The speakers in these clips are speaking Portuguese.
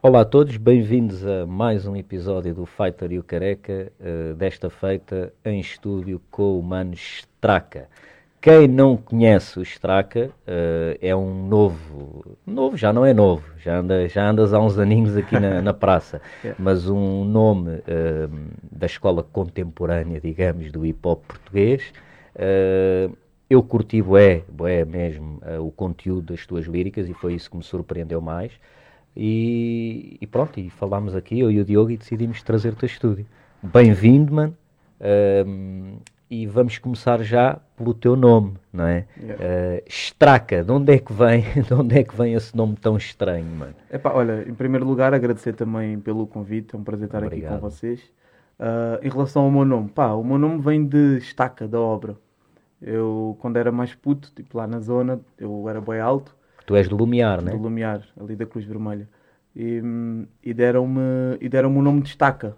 Olá a todos, bem-vindos a mais um episódio do Fighter e o Careca, uh, desta feita em estúdio com o Mano Straca. Quem não conhece o Straca uh, é um novo, novo já não é novo, já, anda, já andas há uns aninhos aqui na, na praça, é. mas um nome uh, da escola contemporânea, digamos, do hip hop português. Uh, eu curti bué, bué mesmo, o conteúdo das tuas líricas e foi isso que me surpreendeu mais. E, e pronto, e falámos aqui, eu e o Diogo, e decidimos trazer-te a estúdio. Bem-vindo, mano e vamos começar já pelo teu nome, não é? Yeah. Uh, Straca, de onde é que vem, de onde é que vem esse nome tão estranho, mano? Epá, olha, em primeiro lugar agradecer também pelo convite, é um prazer estar Obrigado. aqui com vocês. Uh, em relação ao meu nome, pá, o meu nome vem de estaca da obra. Eu, quando era mais puto, tipo lá na zona, eu era bem alto. Tu és do Lumiar, né? Do Lumiar, ali da Cruz Vermelha. E, hum, e deram-me deram o nome de estaca.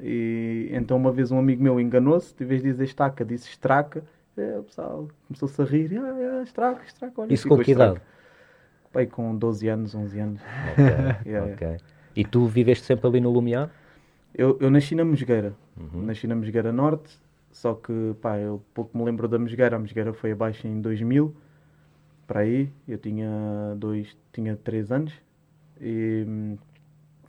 E então uma vez um amigo meu enganou-se, de vez de dizer estaca, disse estraca. É, o pessoal começou-se a rir. Ah, é, estraca, estraca. Olha, Isso com que idade? Pai, com 12 anos, 11 anos. Ok, yeah, okay. Yeah. E tu viveste sempre ali no Lumiar? Eu, eu nasci na Mesgueira. Uhum. Nasci na Mesgueira Norte. Só que, pá, eu pouco me lembro da Mesgueira. A Mesgueira foi abaixo em 2000. Para aí, eu tinha dois, tinha 3 anos. E hum,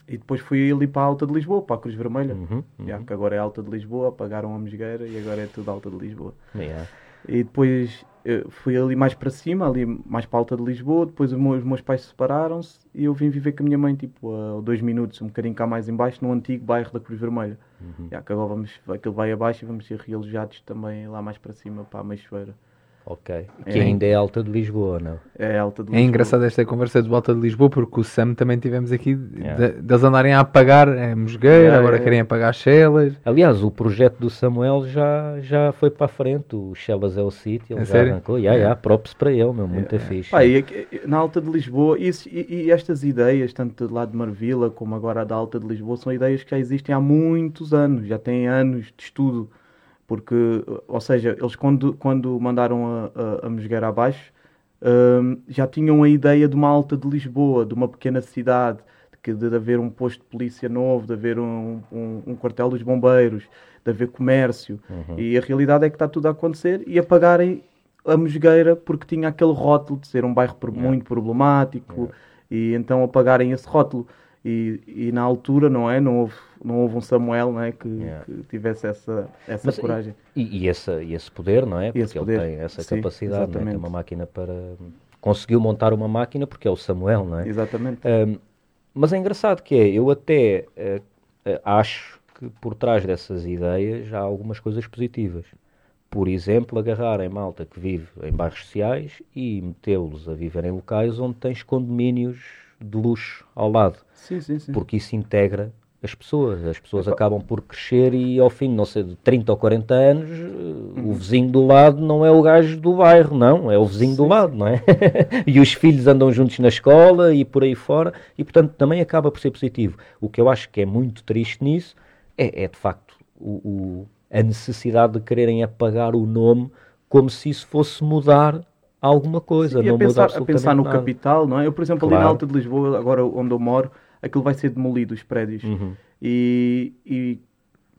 e depois fui ali para a Alta de Lisboa, para a Cruz Vermelha. Uhum, uhum. Já, que agora é Alta de Lisboa, apagaram a Mesgueira e agora é tudo Alta de Lisboa. Yeah. E depois fui ali mais para cima, ali mais para a Alta de Lisboa. Depois os meus, os meus pais separaram-se e eu vim viver com a minha mãe, tipo, a dois minutos, um bocadinho cá mais embaixo, no antigo bairro da Cruz Vermelha. Uhum. Já, que agora vamos, aquele vai abaixo e vamos ser realojados também lá mais para cima, para a Meixoeira. Ok. É. Que é. ainda é alta de Lisboa, não? É alta de é Lisboa. É engraçado esta conversa de volta de Lisboa porque o Sam também tivemos aqui yeah. de, deles andarem a apagar a Mosgueira, yeah, agora querem apagar Chelas. Aliás, o projeto do Samuel já, já foi para a frente, o Chelas é o sítio, ele é já sério? arrancou. Yeah, yeah, props para ele, meu, muito yeah. fixe. Pá, e, na alta de Lisboa, isso, e, e, estas ideias, tanto lá de Marvila como agora da alta de Lisboa, são ideias que já existem há muitos anos, já têm anos de estudo porque, ou seja, eles quando, quando mandaram a, a, a Mosgueira abaixo, um, já tinham a ideia de uma alta de Lisboa, de uma pequena cidade, de, de, haver um posto de polícia novo, de haver um, um, um quartel dos bombeiros, de haver comércio. Uhum. E a realidade é que está tudo a acontecer e apagarem a Mosgueira porque tinha aquele rótulo de ser um bairro yeah. muito problemático yeah. e então apagarem esse rótulo. E, e na altura, não é? Não houve, não houve um Samuel não é? que, yeah. que tivesse essa, essa Mas, coragem. E, e, esse, e esse poder, não é? Porque ele poder. tem essa Sim, capacidade, não é? tem uma máquina para. Conseguiu montar uma máquina porque é o Samuel, não é? Exatamente. Um, mas é engraçado que é, eu até uh, uh, acho que por trás dessas ideias há algumas coisas positivas. Por exemplo, agarrar em malta que vive em bairros sociais e metê-los a viver em locais onde tens condomínios de luxo ao lado. Sim, sim, sim. Porque isso integra as pessoas. As pessoas Epa. acabam por crescer e ao fim, não sei, de 30 ou 40 anos, uhum. o vizinho do lado não é o gajo do bairro, não, é o vizinho sim, do lado, não é? e os filhos andam juntos na escola e por aí fora, e portanto também acaba por ser positivo. O que eu acho que é muito triste nisso é, é de facto o, o, a necessidade de quererem apagar o nome como se isso fosse mudar alguma coisa. Sim, não a pensar, a pensar no nada. capital, não é? Eu, por exemplo, claro. ali na Alta de Lisboa, agora onde eu moro, aquilo vai ser demolido, os prédios. Uhum. E, e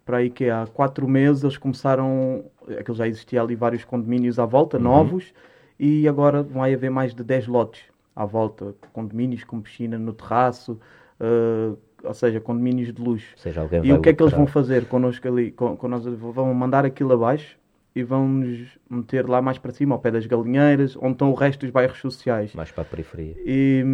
para aí que há quatro meses eles começaram, aquilo já existia ali vários condomínios à volta, uhum. novos, e agora vai haver mais de 10 lotes à volta, condomínios com piscina no terraço, uh, ou seja, condomínios de luxo. Seja, e o que é que eles vão fazer connosco ali? Com, com nós, vão mandar aquilo abaixo e vão-nos meter lá mais para cima, ao pé das galinheiras, onde estão o resto dos bairros sociais. Mais para a periferia. E,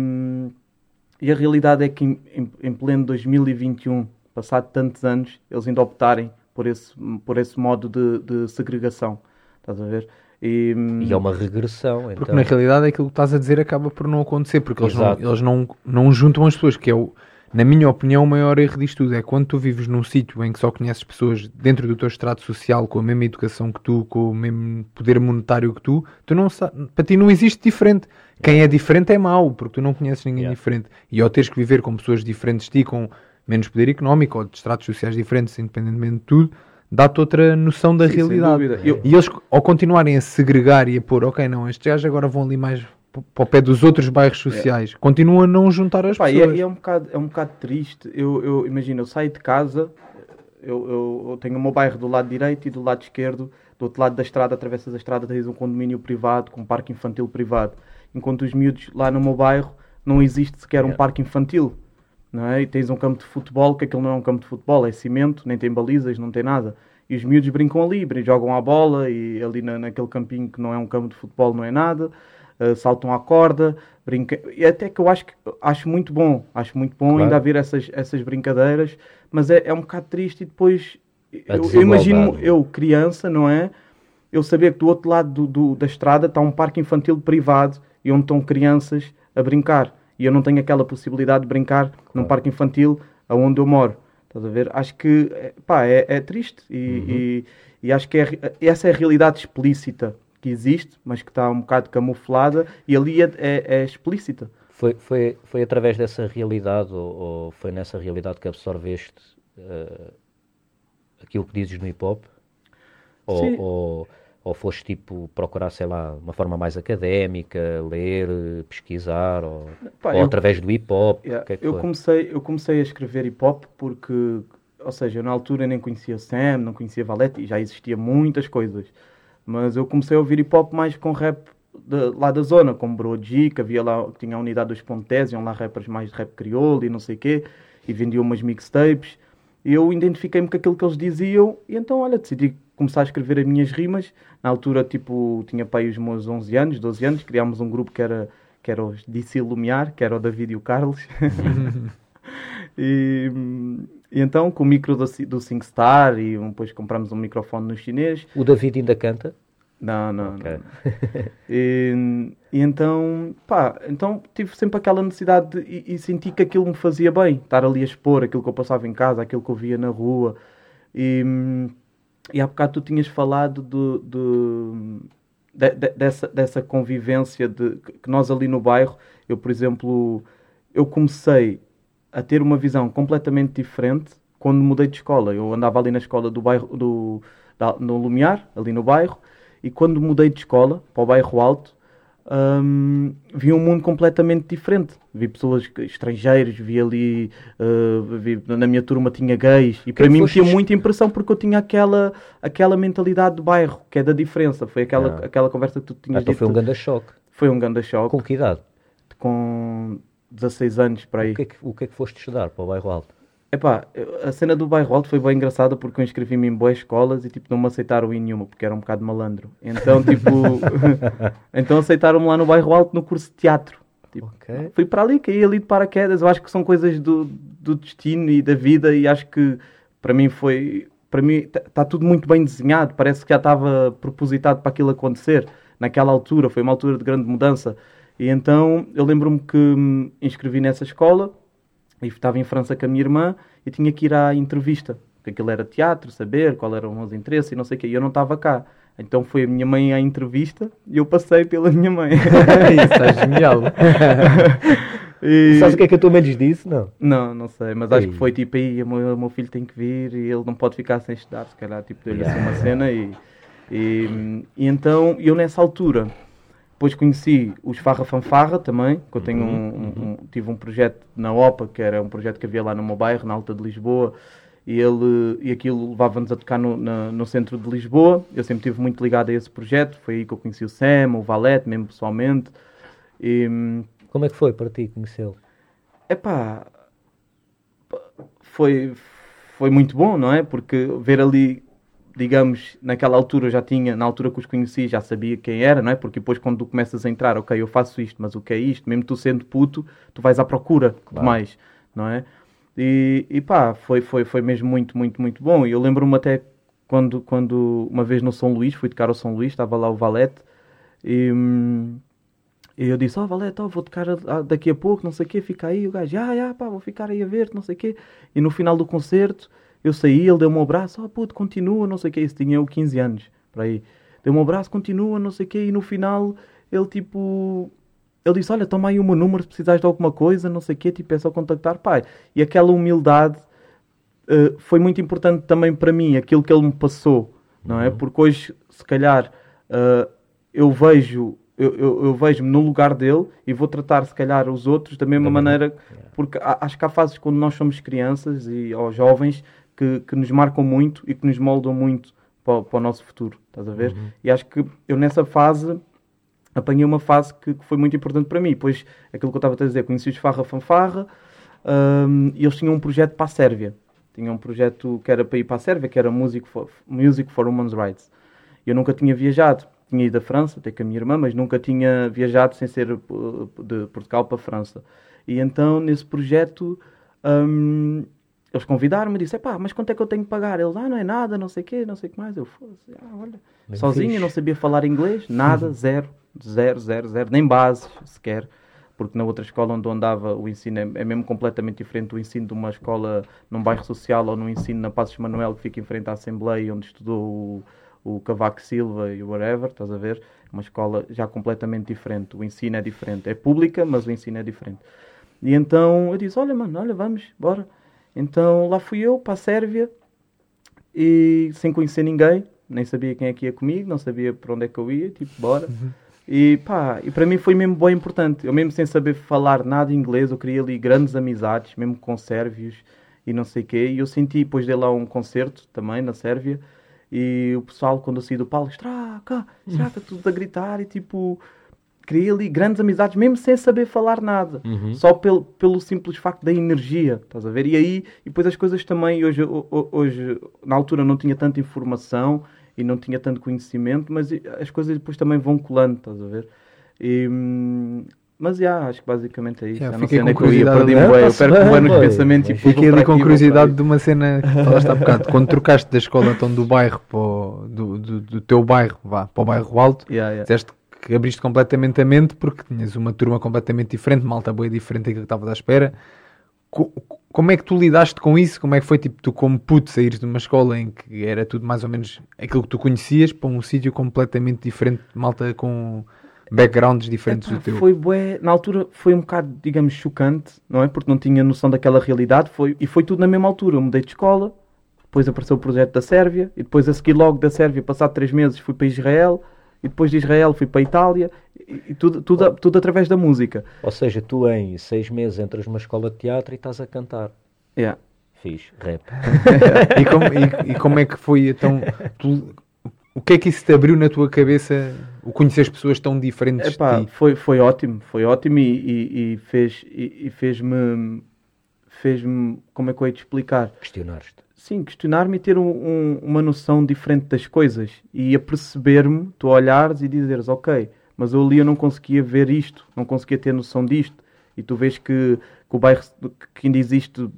e a realidade é que em, em, em, pleno 2021, passado tantos anos, eles ainda optarem por esse, por esse modo de, de segregação. Estás a ver? E, e, é uma regressão. Porque então. na realidade aquilo que estás a dizer acaba por não acontecer, porque eles, não, eles não, não juntam as pessoas, que é o na minha opinião, o maior erro disto tudo é quando tu vives num sítio em que só conheces pessoas dentro do teu estrato social com a mesma educação que tu, com o mesmo poder monetário que tu, tu não para ti não existe diferente. Quem é diferente é mau, porque tu não conheces ninguém yeah. diferente. E ao teres que viver com pessoas diferentes de ti, com menos poder económico ou de estratos sociais diferentes, independentemente de tudo, dá-te outra noção da Sim, realidade. E eles, ao continuarem a segregar e a pôr, ok, não, estes gajos agora vão ali mais para o pé dos outros bairros sociais, é. continuam a não juntar as Pá, pessoas. E é, é, um bocado, é um bocado triste. Eu, eu imagino, eu saio de casa, eu, eu, eu, tenho o meu bairro do lado direito e do lado esquerdo, do outro lado da estrada, atravessas a estrada, tens um condomínio privado com um parque infantil privado. Enquanto os miúdos lá no meu bairro não existe sequer um parque infantil. Não é? E tens um campo de futebol, que aquilo não é um campo de futebol, é cimento, nem tem balizas, não tem nada. E os miúdos brincam ali, jogam a bola, e ali na, naquele campinho que não é um campo de futebol não é nada, uh, saltam à corda, brincam. E até que eu acho, que, acho muito bom, acho muito bom claro. ainda haver essas, essas brincadeiras, mas é, é um bocado triste e depois eu, eu, imagino eu, criança, não é? Eu saber que do outro lado do, do, da estrada está um parque infantil privado e onde estão crianças a brincar. E eu não tenho aquela possibilidade de brincar claro. num parque infantil aonde eu moro. Estás a ver? Acho que pá, é, é triste e, uhum. e, e, acho que é, essa é a realidade explícita que existe, mas que está um bocado camuflada e ali é, é, é explícita. Foi, foi, foi através dessa realidade ou, ou foi nessa realidade que absorveste uh, aquilo que dizes no hip hop? Ou, ou, ou, foste tipo procurar, sei lá, uma forma mais académica, ler, pesquisar, ou, Pá, ou eu, através do hip hop? Yeah, que é que eu, comecei, eu comecei a escrever hip hop porque, ou seja, na altura nem conhecia Sam, não conhecia Valete e já existia muitas coisas. Mas eu comecei a ouvir hip hop mais com rap de, lá da zona, como Broji, que havia lá, tinha a unidade dos Pontes, iam lá rappers mais de rap crioulo e não sei o quê, e vendiam umas mixtapes eu identifiquei-me com aquilo que eles diziam e então, olha, decidi começar a escrever as minhas rimas. Na altura, tipo, tinha pai os meus 11 anos, 12 anos, criámos um grupo que era, que era os Disse Ilumiar, que era o David e o Carlos. e, e, então, com o micro do, do SingStar e depois compramos um microfone no chinês. O David ainda canta? Não, não. Okay. não. e, e, então, pá, então tive sempre aquela necessidade de, e, e, senti que aquilo me fazia bem, estar ali a expor aquilo que eu passava em casa, aquilo que eu via na rua. E, e há bocado tu tinhas falado do, do de, de, dessa, dessa convivência de, que nós ali no bairro, eu, por exemplo, eu comecei a ter uma visão completamente diferente quando mudei de escola. Eu andava ali na escola do bairro, do, da, no Lumiar, ali no bairro, e quando mudei de escola para o bairro Alto, um, vi um mundo completamente diferente. Vi pessoas estrangeiras, vi ali, uh, vi, na minha turma tinha gays, e para mim foste... tinha muita impressão porque eu tinha aquela, aquela mentalidade do bairro, que é da diferença. Foi aquela, ah. aquela conversa que tu tinhas então dito. foi um grande choque. Foi um grande choque. Com que idade? Com 16 anos para aí. O que, é que, o que é que foste estudar para o bairro Alto? Epá, a cena do bairro alto foi bem engraçada porque eu inscrevi-me em boas escolas e tipo não me aceitaram em nenhuma porque era um bocado malandro. Então tipo, então aceitaram-me lá no bairro alto no curso de teatro. Tipo, okay. Fui para ali, caí ali de paraquedas. Eu acho que são coisas do, do destino e da vida e acho que para mim foi, para mim está tá tudo muito bem desenhado. Parece que já estava propositado para aquilo acontecer naquela altura. Foi uma altura de grande mudança. E então eu lembro-me que me inscrevi nessa escola e estava em França com a minha irmã e tinha que ir à entrevista, porque aquilo era teatro, saber qual eram os interesses e não sei o quê. E eu não estava cá. Então foi a minha mãe à entrevista e eu passei pela minha mãe. Isso está genial. e... Sabes o que é que a tua mãe lhes disse? Não, não, não sei, mas Ei. acho que foi tipo aí, o meu, meu, filho tem que vir e ele não pode ficar sem estudar, se calhar, tipo, deu-lhe yeah. assim uma cena e, e, e então eu nessa altura depois conheci os Farra Fanfarra também, que eu tenho uhum, um, um, um, tive um projeto na OPA, que era um projeto que havia lá no meu bairro, na Alta de Lisboa, e, ele, e aquilo levava-nos a tocar no, na, no centro de Lisboa. Eu sempre estive muito ligado a esse projeto, foi aí que eu conheci o Sam, o Valete, mesmo pessoalmente. E, Como é que foi para ti conhecê-lo? Epá, foi, foi muito bom, não é? Porque ver ali digamos, naquela altura já tinha, na altura que os conheci, já sabia quem era, não é? Porque depois quando tu começas a entrar, ok, eu faço isto, mas o que é isto? Mesmo tu sendo puto, tu vais à procura claro. de mais, não é? E, e pá, foi, foi, foi mesmo muito, muito, muito bom. E eu lembro-me até quando, quando uma vez no São Luís, fui tocar ao São Luís, estava lá o Valete, e, e eu disse, ó oh, Valete, oh, vou tocar daqui a pouco, não sei o quê, fica aí. O gajo, ah, ah, pá, vou ficar aí a ver não sei o quê. E no final do concerto eu saí, ele deu-me um abraço, oh puto, continua, não sei o que, isso tinha eu 15 anos, para aí. Deu-me um abraço, continua, não sei o que, e no final ele tipo. ele disse, olha, toma aí o meu número se precisares de alguma coisa, não sei o quê, tipo, é só contactar, pai. E aquela humildade uh, foi muito importante também para mim, aquilo que ele me passou, não é? Uhum. Porque hoje, se calhar, uh, eu vejo eu, eu, eu vejo-me no lugar dele e vou tratar, se calhar, os outros da mesma maneira, porque acho que há fases quando nós somos crianças e ou jovens que, que nos marcam muito e que nos moldam muito para, para o nosso futuro, estás a ver? Uhum. E acho que eu nessa fase apanhei uma fase que, que, foi muito importante para mim. Pois, aquilo que eu estava a dizer, conheci os Farra Fanfarra um, e eles tinham um projeto para a Sérvia. Tinham um projeto que era para ir para a Sérvia, que era Music for, Music for Women's Rights. Eu nunca tinha viajado tinha ido à França, até com a minha irmã, mas nunca tinha viajado sem ser uh, de Portugal para a França. E então, nesse projeto, um, eles convidaram-me e disseram, pá, mas quanto é que eu tenho que pagar? Eles, ah, não é nada, não sei o quê, não sei o que mais. Eu, fosse, ah, olha, Bem sozinho, fixe. não sabia falar inglês, nada, zero, zero, zero, zero, nem bases sequer. Porque na outra escola onde eu andava, o ensino é, é mesmo completamente diferente do ensino de uma escola num bairro social ou no ensino na Passos Manuel, que fica em frente à Assembleia, onde estudou o o Cavaco Silva e o whatever, estás a ver? Uma escola já completamente diferente. O ensino é diferente. É pública, mas o ensino é diferente. E então eu disse: Olha, mano, olha, vamos, bora. Então lá fui eu para a Sérvia e sem conhecer ninguém, nem sabia quem é que ia comigo, não sabia para onde é que eu ia, tipo, bora. Uhum. E pá, e para mim foi mesmo bem importante. Eu mesmo sem saber falar nada inglês, eu queria ali grandes amizades, mesmo com sérvios e não sei o quê. E eu senti, depois de lá um concerto também na Sérvia, e o pessoal, quando eu saí do palco, estraca, estraca, tudo a gritar e tipo, criei ali grandes amizades, mesmo sem saber falar nada, uhum. só pelo, pelo simples facto da energia, estás a ver? E aí, e depois as coisas também, hoje, hoje, na altura não tinha tanta informação e não tinha tanto conhecimento, mas as coisas depois também vão colando, estás a ver? E, hum, mas já, acho que basicamente é isso. Yeah, fiquei com curiosidade. Eu, ia, perdi eu perco bem nos pensamentos e Fiquei ali com curiosidade de uma cena que falaste há bocado. Quando trocaste da escola então, do bairro para o, do, do, do, teu bairro, vá, para o bairro alto, yeah, yeah. disseste que abriste completamente a mente porque tinhas uma turma completamente diferente, malta boa diferente daquilo que estava à espera. Como é que tu lidaste com isso? Como é que foi, tipo, tu como puto saíres de uma escola em que era tudo mais ou menos aquilo que tu conhecias para um sítio completamente diferente, malta com backgrounds diferentes do teu. Foi bué, na altura foi um bocado, digamos, chocante, não é? Porque não tinha noção daquela realidade, foi, e foi tudo na mesma altura. Eu mudei de escola, depois apareceu o projeto da Sérvia, e depois a seguir logo da Sérvia, passado três meses, fui para Israel, e depois de Israel fui para a Itália, e, tudo, tudo, tudo através da música. Ou seja, tu em seis meses entras numa escola de teatro e estás a cantar. Yeah. Fiz rap. e, como, e, e, como, é que foi então? Tu, o que é que isso te abriu na tua cabeça? O conhecer as pessoas tão diferentes Epá, de ti? Foi, foi ótimo, foi ótimo e, e, e fez, e, e fez-me, fez-me, como é que eu ia te explicar? Questionaste. Sim, questionar-me e ter um, um, uma noção diferente das coisas e a perceber-me, tu olhares e dizeres, ok, mas eu ali eu não conseguia ver isto, não conseguia ter noção disto e tu vês que, que o bairro que ainda existe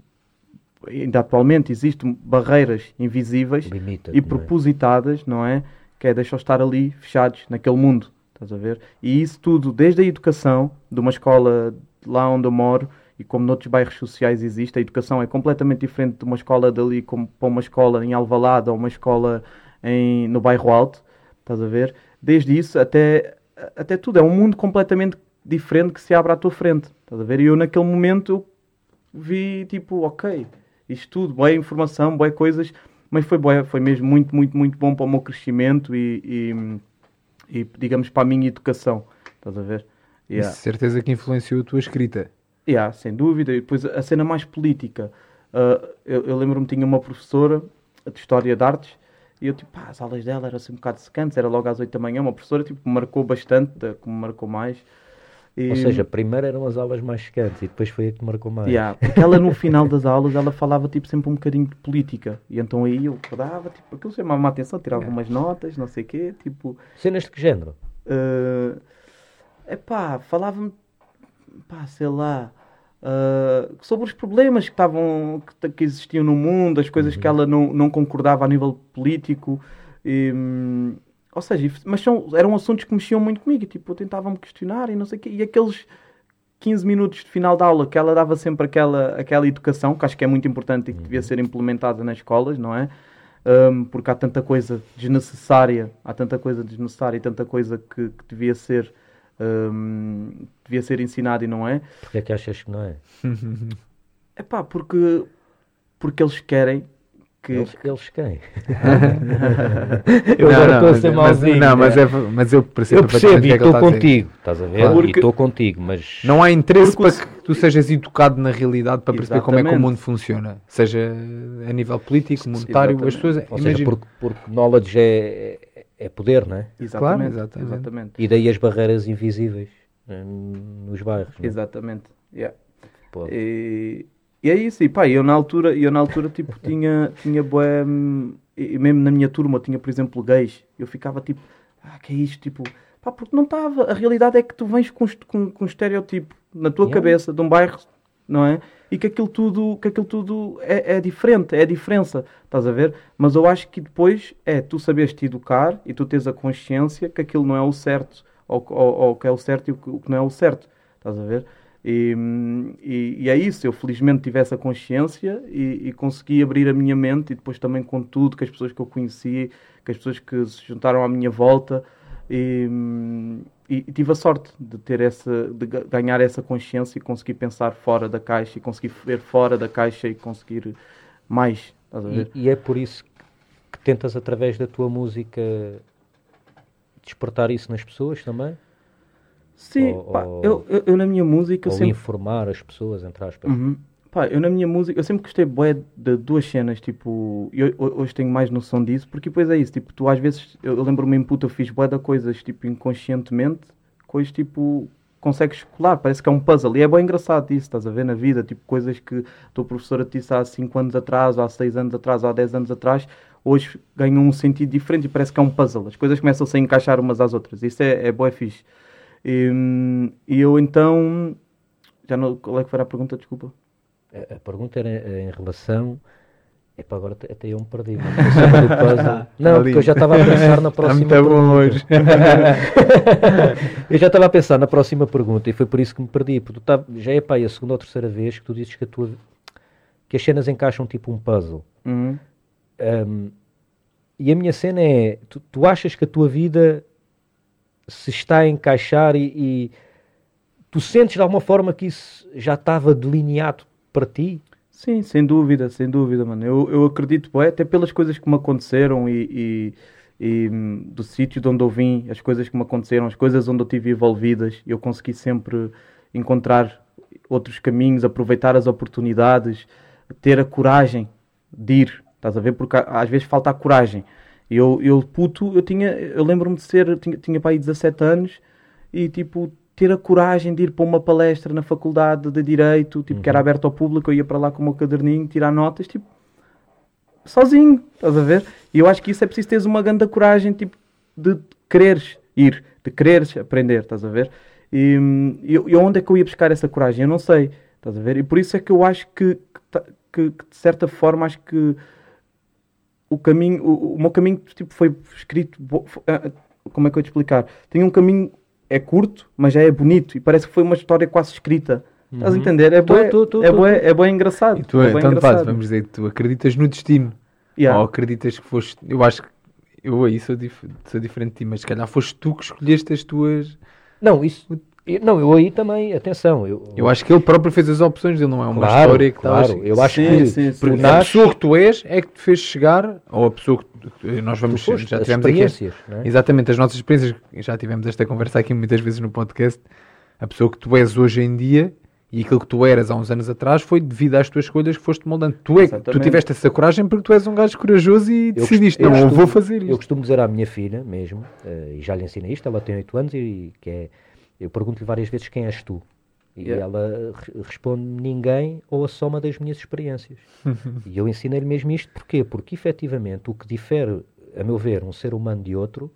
ainda atualmente existem barreiras invisíveis Limita, e é? propositadas, não é? Que é deixar estar ali fechados naquele mundo, estás a ver? E isso tudo, desde a educação, de uma escola lá onde eu moro, e como noutros bairros sociais existe, a educação é completamente diferente de uma escola dali como para uma escola em Alvalade ou uma escola em, no bairro Alto, estás a ver? Desde isso até, até tudo, é um mundo completamente diferente que se abre à tua frente, estás a ver? E eu naquele momento vi tipo, ok, isto tudo, boa informação, boas coisas, mas foi boa, foi mesmo muito, muito, muito bom para o meu crescimento e, e, e digamos, para a minha educação. Estás a ver? Yeah. certeza que influenciou a tua escrita. Yeah, sem dúvida. E depois a cena mais política. Uh, eu, eu lembro-me tinha uma professora de História de Artes e eu, tipo, pá, as aulas dela eram assim um bocado secantes, era logo às 8 da manhã, uma professora, tipo, me marcou bastante, que me marcou mais. E... Ou seja, primeiro eram as aulas mais secantes e depois foi a que marcou mais. Yeah, porque ela no final das aulas ela falava tipo sempre um bocadinho de política. E então aí eu acordava, tipo, aquilo chamava-me a atenção, tirava yeah. umas notas, não sei o quê, tipo. Cenas de que género? Uh, epá, falava-me, pá, sei lá. Uh, sobre os problemas que estavam que, que, existiam no mundo, as coisas uhum. que ela não, não concordava a nível político. E, hum, ou seja, mas são, eram assuntos que mexiam muito comigo. Tipo, tentavam-me questionar e não sei o quê. E aqueles 15 minutos de final da aula que ela dava sempre aquela, aquela educação, que acho que é muito importante e que devia uhum. ser implementada nas escolas, não é? Um, porque há tanta coisa desnecessária, há tanta coisa desnecessária e tanta coisa que, que devia ser um, devia ser ensinado e não é. Porquê é que achas que não é? É pá, porque, porque eles querem que... Eles, eles quem? eu agora estou a ser malzinho. Não, mas, é, mas eu percebo, eu percebo e estou contigo, estás a ver? Porque... E estou contigo, mas... Não há interesse porque... para que tu sejas educado na realidade para perceber Exatamente. como é que o mundo funciona. Seja a nível político, monetário, Exatamente. as pessoas... Ou seja, porque, porque knowledge é, é poder, não é? Exatamente. Claro, exatamente. exatamente. E daí as barreiras invisíveis eh, nos bairros. É? Exatamente. Yeah. E, e, é isso. E pá, eu na altura, eu na altura tipo, tinha, tinha boé, e mesmo na minha turma, eu tinha, por exemplo, gays. Eu ficava tipo, ah, que é isto? Tipo, pá, porque não estava. A realidade é que tu vens com, com, com um estereotipo na tua yeah. cabeça de um bairro, não é? E que aquilo tudo, que aquilo tudo é, é, diferente, é a diferença, estás a ver? Mas eu acho que depois é tu saberes te educar e tu tens a consciência que aquilo não é o certo, ou, ou, ou que é o certo e o que, o não é o certo, estás a ver? E, e, e, é isso, eu felizmente tive essa consciência e, e, consegui abrir a minha mente e depois também com tudo, que as pessoas que eu conheci, que as pessoas que se juntaram à minha volta e, e, tive a sorte de ter essa, de ganhar essa consciência e conseguir pensar fora da caixa e conseguir ver fora da caixa e conseguir mais. E, e, é por isso que tentas através da tua música despertar isso nas pessoas também? Sim, ou, pá, ou, eu, eu, eu, na minha música ou sempre... informar as pessoas, entre aspas. Uhum. Pá, eu na minha música, eu sempre gostei bué de duas cenas, tipo, eu, hoje tenho mais noção disso, porque depois é isso, tipo, tu às vezes, eu, lembro-me em puta, eu fiz bué de coisas, tipo, inconscientemente, coisas, tipo, consegues colar, parece que é um puzzle, e é bem engraçado isso, estás a ver, na vida, tipo, coisas que a tua professora te disse há 5 anos atrás, ou há 6 anos atrás, ou há 10 anos atrás, hoje ganham um sentido diferente e parece que é um puzzle, as coisas começam -se a encaixar umas às outras, isso é, é bué fixe. E, e eu então, já não, qual é que foi a pergunta, desculpa? A, a pergunta era em relação. Epá, agora até eu me perdi. Não, porque eu já estava a pensar na próxima Está muito bom hoje. eu já estava a pensar na próxima pergunta e foi por isso que me perdi. Porque tá, já é pá, a segunda ou terceira vez que tu dizes que, a tua, que as cenas encaixam tipo um puzzle. Uhum. Um, e a minha cena é: tu, tu, achas que a tua vida se está a encaixar e, e tu sentes de alguma forma que isso já estava delineado para ti? Sim, sem dúvida, sem dúvida, mano. Eu, eu acredito, até pelas coisas que me aconteceram e, e, e hum, do sítio de onde eu vim, as coisas que me aconteceram, as coisas onde eu estive envolvidas, eu consegui sempre encontrar outros caminhos, aproveitar as oportunidades, ter a coragem de ir, estás a ver? Porque às vezes falta a coragem. Eu, eu puto, eu tinha, eu lembro-me de ser, tinha, tinha para aí 17 anos e tipo, ter a coragem de ir para uma palestra na faculdade de Direito, tipo, uhum. que era uhum. aberto ao público, eu ia para lá com o meu caderninho, tirar notas, tipo, sozinho, estás a ver? E eu acho que isso é preciso teres uma grande coragem, tipo, de quereres ir, de quereres aprender, estás a ver? E, e, onde é que eu ia buscar essa coragem? Eu não sei, estás a ver? E por isso é que eu acho que, que, que, que de certa forma, acho que o caminho, o, o meu caminho, tipo, foi escrito, ah, como é que eu ia te explicar? Tem um caminho é curto, mas já é bonito e parece que foi uma história quase escrita. Uhum. Estás a uhum. entender? É bem, é, bem, é engraçado. E tu, é então, engraçado. Faz, vamos dizer, tu acreditas no destino. Yeah. Ou acreditas que foste. Eu acho que eu aí sou, dif sou diferente de ti, mas se calhar foste tu que escolheste as tuas. Não, isso. Não, eu aí também, atenção. Eu, eu acho que ele próprio fez as opções, ele não é uma claro, história que Claro, eu acho sim, que sim, sim, sim. a pessoa que tu és é que te fez chegar, ou a pessoa que nós vamos foste, já tivemos aqui. É? Exatamente, as nossas experiências, já tivemos esta conversa aqui muitas vezes no podcast. A pessoa que tu és hoje em dia e aquilo que tu eras há uns anos atrás foi devido às tuas escolhas que foste moldando. Tu, é, tu tiveste essa coragem porque tu és um gajo corajoso e decidiste, eu não, costumo, eu vou fazer isto. Eu costumo dizer à minha filha mesmo, uh, e já lhe ensinei isto, ela tem 8 anos e que é eu pergunto-lhe várias vezes quem és tu. E yeah. ela responde ninguém ou a soma das minhas experiências. e eu ensinei-lhe mesmo isto porquê? Porque efetivamente o que difere, a meu ver, um ser humano de outro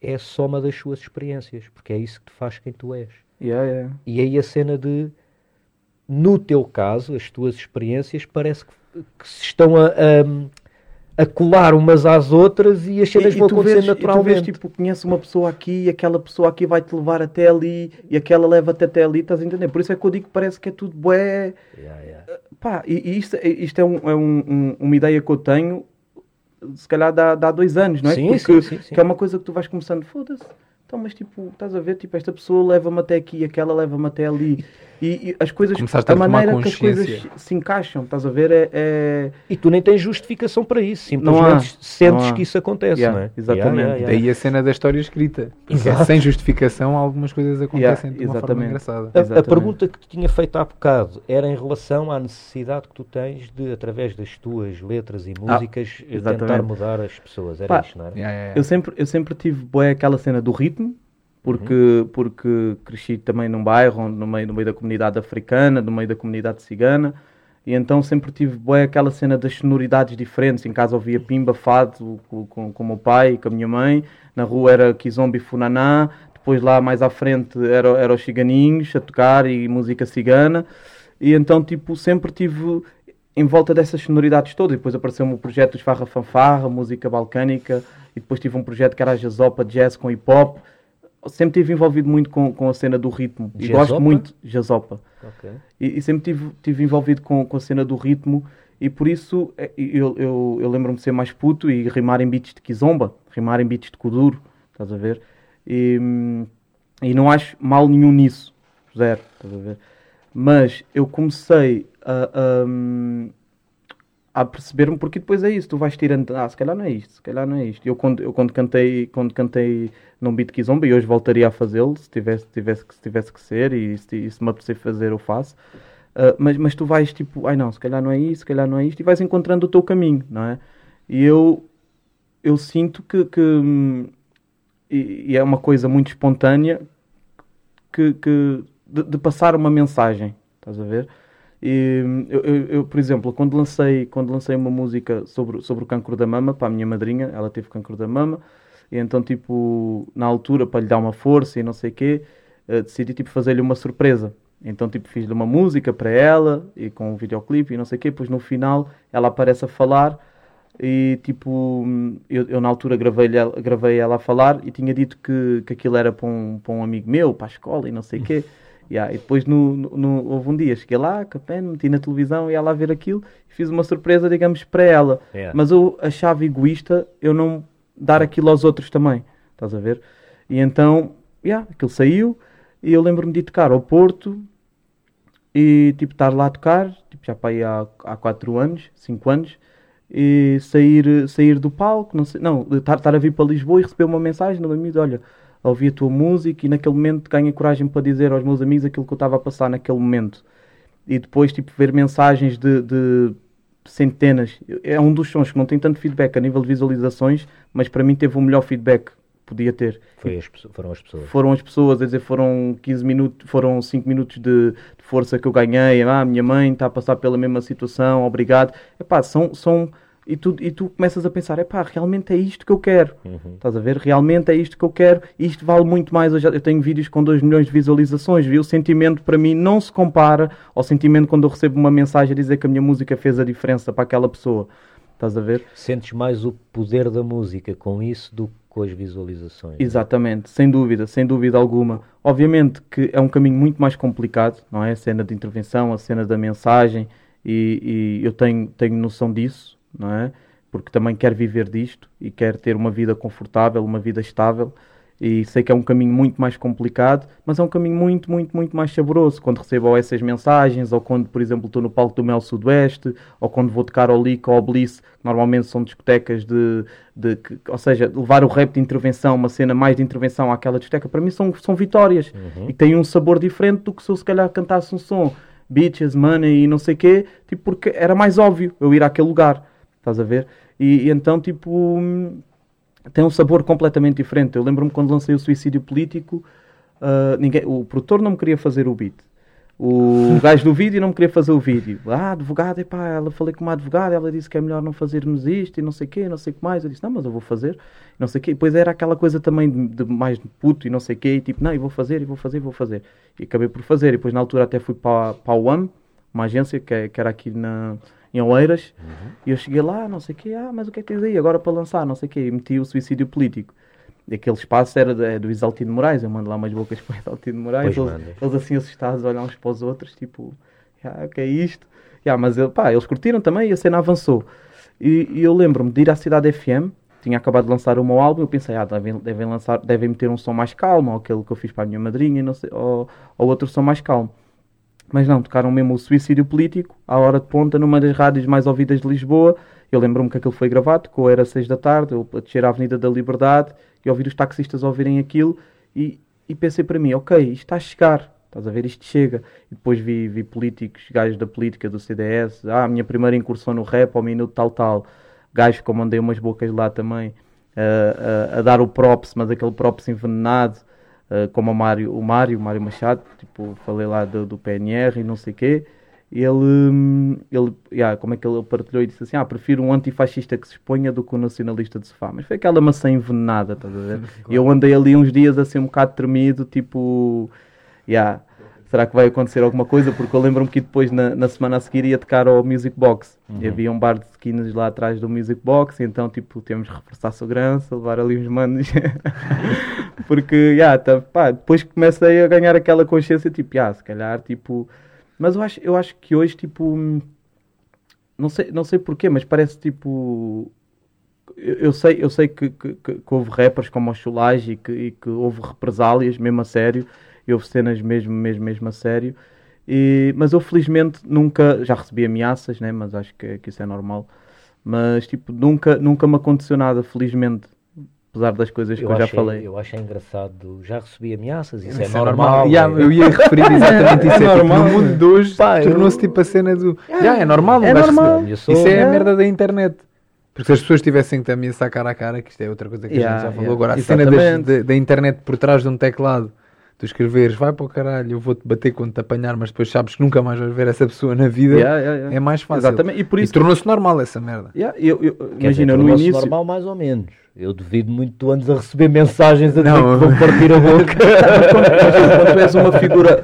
é a soma das suas experiências, porque é isso que te faz quem tu és. Yeah, yeah. E aí a cena de, no teu caso, as tuas experiências parece que, que se estão a, a a colar umas às outras e as cenas vão acontecer vês, naturalmente. E tu vês, tipo, conheces uma pessoa aqui e aquela pessoa aqui vai-te levar até ali e aquela leva-te até ali, estás a entender? Por isso é que eu digo que parece que é tudo bué... Yeah, yeah. Pá, e, e isto, isto é, um, é um, um, uma ideia que eu tenho, se calhar dá, dá dois anos, não é? Sim, Porque, sim, sim, sim. Que é uma coisa que tu vais começando, foda-se, então, mas tipo, estás a ver, tipo, esta pessoa leva-me até aqui, aquela leva-me até ali. E, e as coisas, Começaste a maneira que as coisas se encaixam, estás a ver, é, é... E tu nem tens justificação para isso, simplesmente sentes que isso acontece, yeah, não é? Exatamente. Yeah, yeah, Daí a cena da história escrita. Exato. sem justificação, algumas coisas acontecem de uma forma engraçada. A, a, pergunta que te tinha feito há bocado era em relação à necessidade que tu tens de, através das tuas letras e ah, músicas, ah, tentar mudar as pessoas. Era Pá, isto, não era? Eu, sempre, eu sempre tive boa aquela cena do ritmo, porque, uhum. porque cresci também num bairro, no meio, no meio da comunidade africana, no meio da comunidade cigana, e então sempre tive boa aquela cena das sonoridades diferentes. Em casa ouvia pimba, fado com, com, com o meu pai e com a minha mãe, na rua era kizombi funaná, depois lá mais à frente era, era os ciganinhos a tocar e música cigana, e então tipo sempre tive em volta dessas sonoridades todas. E depois apareceu-me o projeto dos Farra Fanfarra, música balcânica, e depois tive um projeto que era a Jazopa Jazz com hip hop sempre tive envolvido muito com, com a cena do ritmo. E gosto muito de Jazopa. Okay. E, e, sempre tive, tive envolvido com, com a cena do ritmo. E por isso é, eu, eu, eu lembro-me de ser mais puto e rimar em beats de Kizomba, rimar em beats de Kuduro, estás a ver? E, e não acho mal nenhum nisso, zero, estás a ver? Mas eu comecei a, a, a perceber-me, porque depois é isso, tu vais tirando, ah, se calhar não é isto, se calhar não é isto. Eu quando, eu quando cantei, quando cantei num beat Kizomba, e hoje voltaria a fazê-lo, se tivesse, tivesse, se tivesse que ser, e se, e se me apetecer fazer, eu faço. Uh, mas, mas tu vais tipo, ai não, se calhar não é isso, se calhar não é isto, e vais encontrando o teu caminho, não é? E eu, eu sinto que, que e, e, é uma coisa muito espontânea, que, que de, de passar uma mensagem, estás a ver? E eu, eu, eu, por exemplo, quando lancei, quando lancei uma música sobre, sobre o cancro da mama para a minha madrinha, ela teve cancro da mama, e então, tipo, na altura, para lhe dar uma força e não sei o quê, uh, decidi, tipo, fazer-lhe uma surpresa. Então, tipo, fiz-lhe uma música para ela, e com um videoclipe e não sei o quê, depois no final ela aparece a falar, e tipo, eu, eu na altura gravei, gravei ela a falar e tinha dito que, que aquilo era para um, para um amigo meu, para a escola e não sei o quê. Yeah, e depois no, no, houve um dia, cheguei lá, capé, meti na televisão, ia lá ver aquilo e fiz uma surpresa, digamos, para ela. Yeah. Mas eu achava egoísta eu não dar aquilo aos outros também. Estás a ver? E então, yeah, aquilo saiu e eu lembro-me de tocar ao Porto e tipo estar lá a tocar, tipo, já para aí há, há 4 anos, 5 anos, e sair, sair do palco, não, sei, não estar, estar a vir para Lisboa e receber uma mensagem no amigo, olha, ouvi a tua música e naquele momento ganhei coragem para dizer aos meus amigos aquilo que eu estava a passar naquele momento. E depois, tipo, ver mensagens de, de centenas. É um dos sons que não tem tanto feedback a nível de visualizações, mas para mim teve o melhor feedback que podia ter. As, foram as pessoas. Foram as pessoas, a dizer, foram 15 minutos, foram 5 minutos de, de, força que eu ganhei. Ah, minha mãe está a passar pela mesma situação, obrigado. Epá, são, são e tu, e tu começas a pensar, é pá, realmente é isto que eu quero. Uhum. Estás a ver? Realmente é isto que eu quero. Isto vale muito mais. Eu, já, eu tenho vídeos com 2 milhões de visualizações. Viu? O sentimento para mim não se compara ao sentimento quando eu recebo uma mensagem a dizer que a minha música fez a diferença para aquela pessoa. Estás a ver? Sentes mais o poder da música com isso do que com as visualizações. Exatamente, sem dúvida, sem dúvida alguma. Obviamente que é um caminho muito mais complicado, não é? A cena de intervenção, a cena da mensagem, e, e eu tenho, tenho noção disso não é? Porque também quero viver disto e quero ter uma vida confortável, uma vida estável. E sei que é um caminho muito mais complicado, mas é um caminho muito, muito, muito mais saboroso. Quando recebo essas mensagens, ou quando, por exemplo, estou no palco do Mel Sudoeste, ou quando vou tocar ao Lick ou ao Bliss, normalmente são discotecas de, de, Ou seja, levar o rap de intervenção, uma cena mais de intervenção àquela discoteca, para mim são, são vitórias. Uhum. E tem um sabor diferente do que se eu se calhar cantasse um som, bitches, money e não sei o quê, tipo, porque era mais óbvio eu ir àquele lugar. Estás a ver? E, e então, tipo, tem um sabor completamente diferente. Eu lembro-me quando lancei o Suicídio Político, uh, ninguém, o produtor não me queria fazer o beat. O gajo do vídeo não me queria fazer o vídeo. Ah, advogada, epá, ela falei com uma advogada, ela disse que é melhor não fazermos isto e não sei o quê, não sei o que mais. Eu disse, não, mas eu vou fazer, não sei o quê. E depois era aquela coisa também de, de mais puto e não sei o quê, e tipo, não, eu vou fazer, e vou fazer, e vou fazer. E acabei por fazer. E depois na altura até fui para, para a UAM, uma agência que, é, que era aqui na, em Oeiras, uhum. e eu cheguei lá, não sei o quê, ah, mas o que é que tens aí agora para lançar, não sei o quê, e meti o suicídio político. E aquele espaço era de, é do Isaltino Moraes, eu mando lá umas bocas para o Isaltino Moraes, eles, eles, assim assustados, olham uns para os outros, tipo, ah, o que é isto? Yeah, mas pá, eles curtiram também e a cena avançou. E, e eu lembro-me de ir à Cidade FM tinha acabado de lançar o meu álbum, eu pensei, ah, devem, devem, lançar, devem meter um som mais calmo, ou aquele que eu fiz para a minha madrinha, sei, ou, ou outro som mais calmo. Mas não, tocaram mesmo o suicídio político, à hora de ponta, numa das rádios mais ouvidas de Lisboa. Eu lembro-me que aquilo foi gravado, que era seis da tarde, eu a descer a Avenida da Liberdade e ouvir os taxistas ouvirem aquilo e, e pensei para mim, ok, isto está a chegar, estás a ver, isto chega. E depois vi, vi políticos, gajos da política, do CDS, ah, a minha primeira incursão no rap, ao minuto tal, tal gajos como andei umas bocas lá também, uh, a dar o props, mas aquele props envenenado, uh, como o Mário, o Mário, Mário Machado, tipo, falei lá do, do PNR e não sei o quê, ele, ele yeah, como é que ele partilhou e disse assim, ah, prefiro um antifascista que se exponha do que um nacionalista de sofá, mas foi aquela maçã envenenada, estás a ver? E eu andei ali uns dias assim um bocado tremido, tipo, yeah, será que vai acontecer alguma coisa? Porque eu lembro-me que depois na, na, semana a seguir ia tocar ao Music Box. Uhum. E havia um bar de skins lá atrás do Music Box, então tipo, temos que reforçar segurança, levar ali uns manos. Porque, yeah, tá, pá, depois comecei a ganhar aquela consciência, tipo, yeah, se calhar, tipo... Mas eu acho, eu acho que hoje, tipo... Não sei, não sei porquê, mas parece tipo... Eu, sei, eu sei que, que, que, que houve rappers como o Chulage e que, e que houve represálias, mesmo a sério, e houve cenas mesmo, mesmo, mesmo a sério. E, mas eu felizmente nunca, já recebi ameaças, né? mas acho que, que isso é normal. Mas tipo, nunca, nunca me aconteceu nada, felizmente. Apesar das coisas que eu, eu já falei. Eu acho engraçado, já recebi ameaças, isso, isso é, é normal. normal. Yeah, eu ia referir exatamente isso. É, é normal. Tipo, no mundo de hoje tornou-se tipo a cena do. Yeah, yeah, é normal, é normal. Isso é a merda da internet. Porque se as pessoas tivessem que te ameaçar cara a cara, que isto é outra coisa que yeah, a gente já falou agora, a cena da internet por trás de um teclado tu escreveres vai para o caralho, eu vou-te bater quando te apanhar, mas depois sabes que nunca mais vais ver essa pessoa na vida, yeah, yeah, yeah. é mais fácil. Exatamente. E, por isso e tornou-se normal essa merda. Eu, eu, imagina, dizer, no início. normal, mais ou menos. Eu duvido muito tu andes a receber mensagens a dizer não. que vão partir a boca. mas quando tu és uma figura.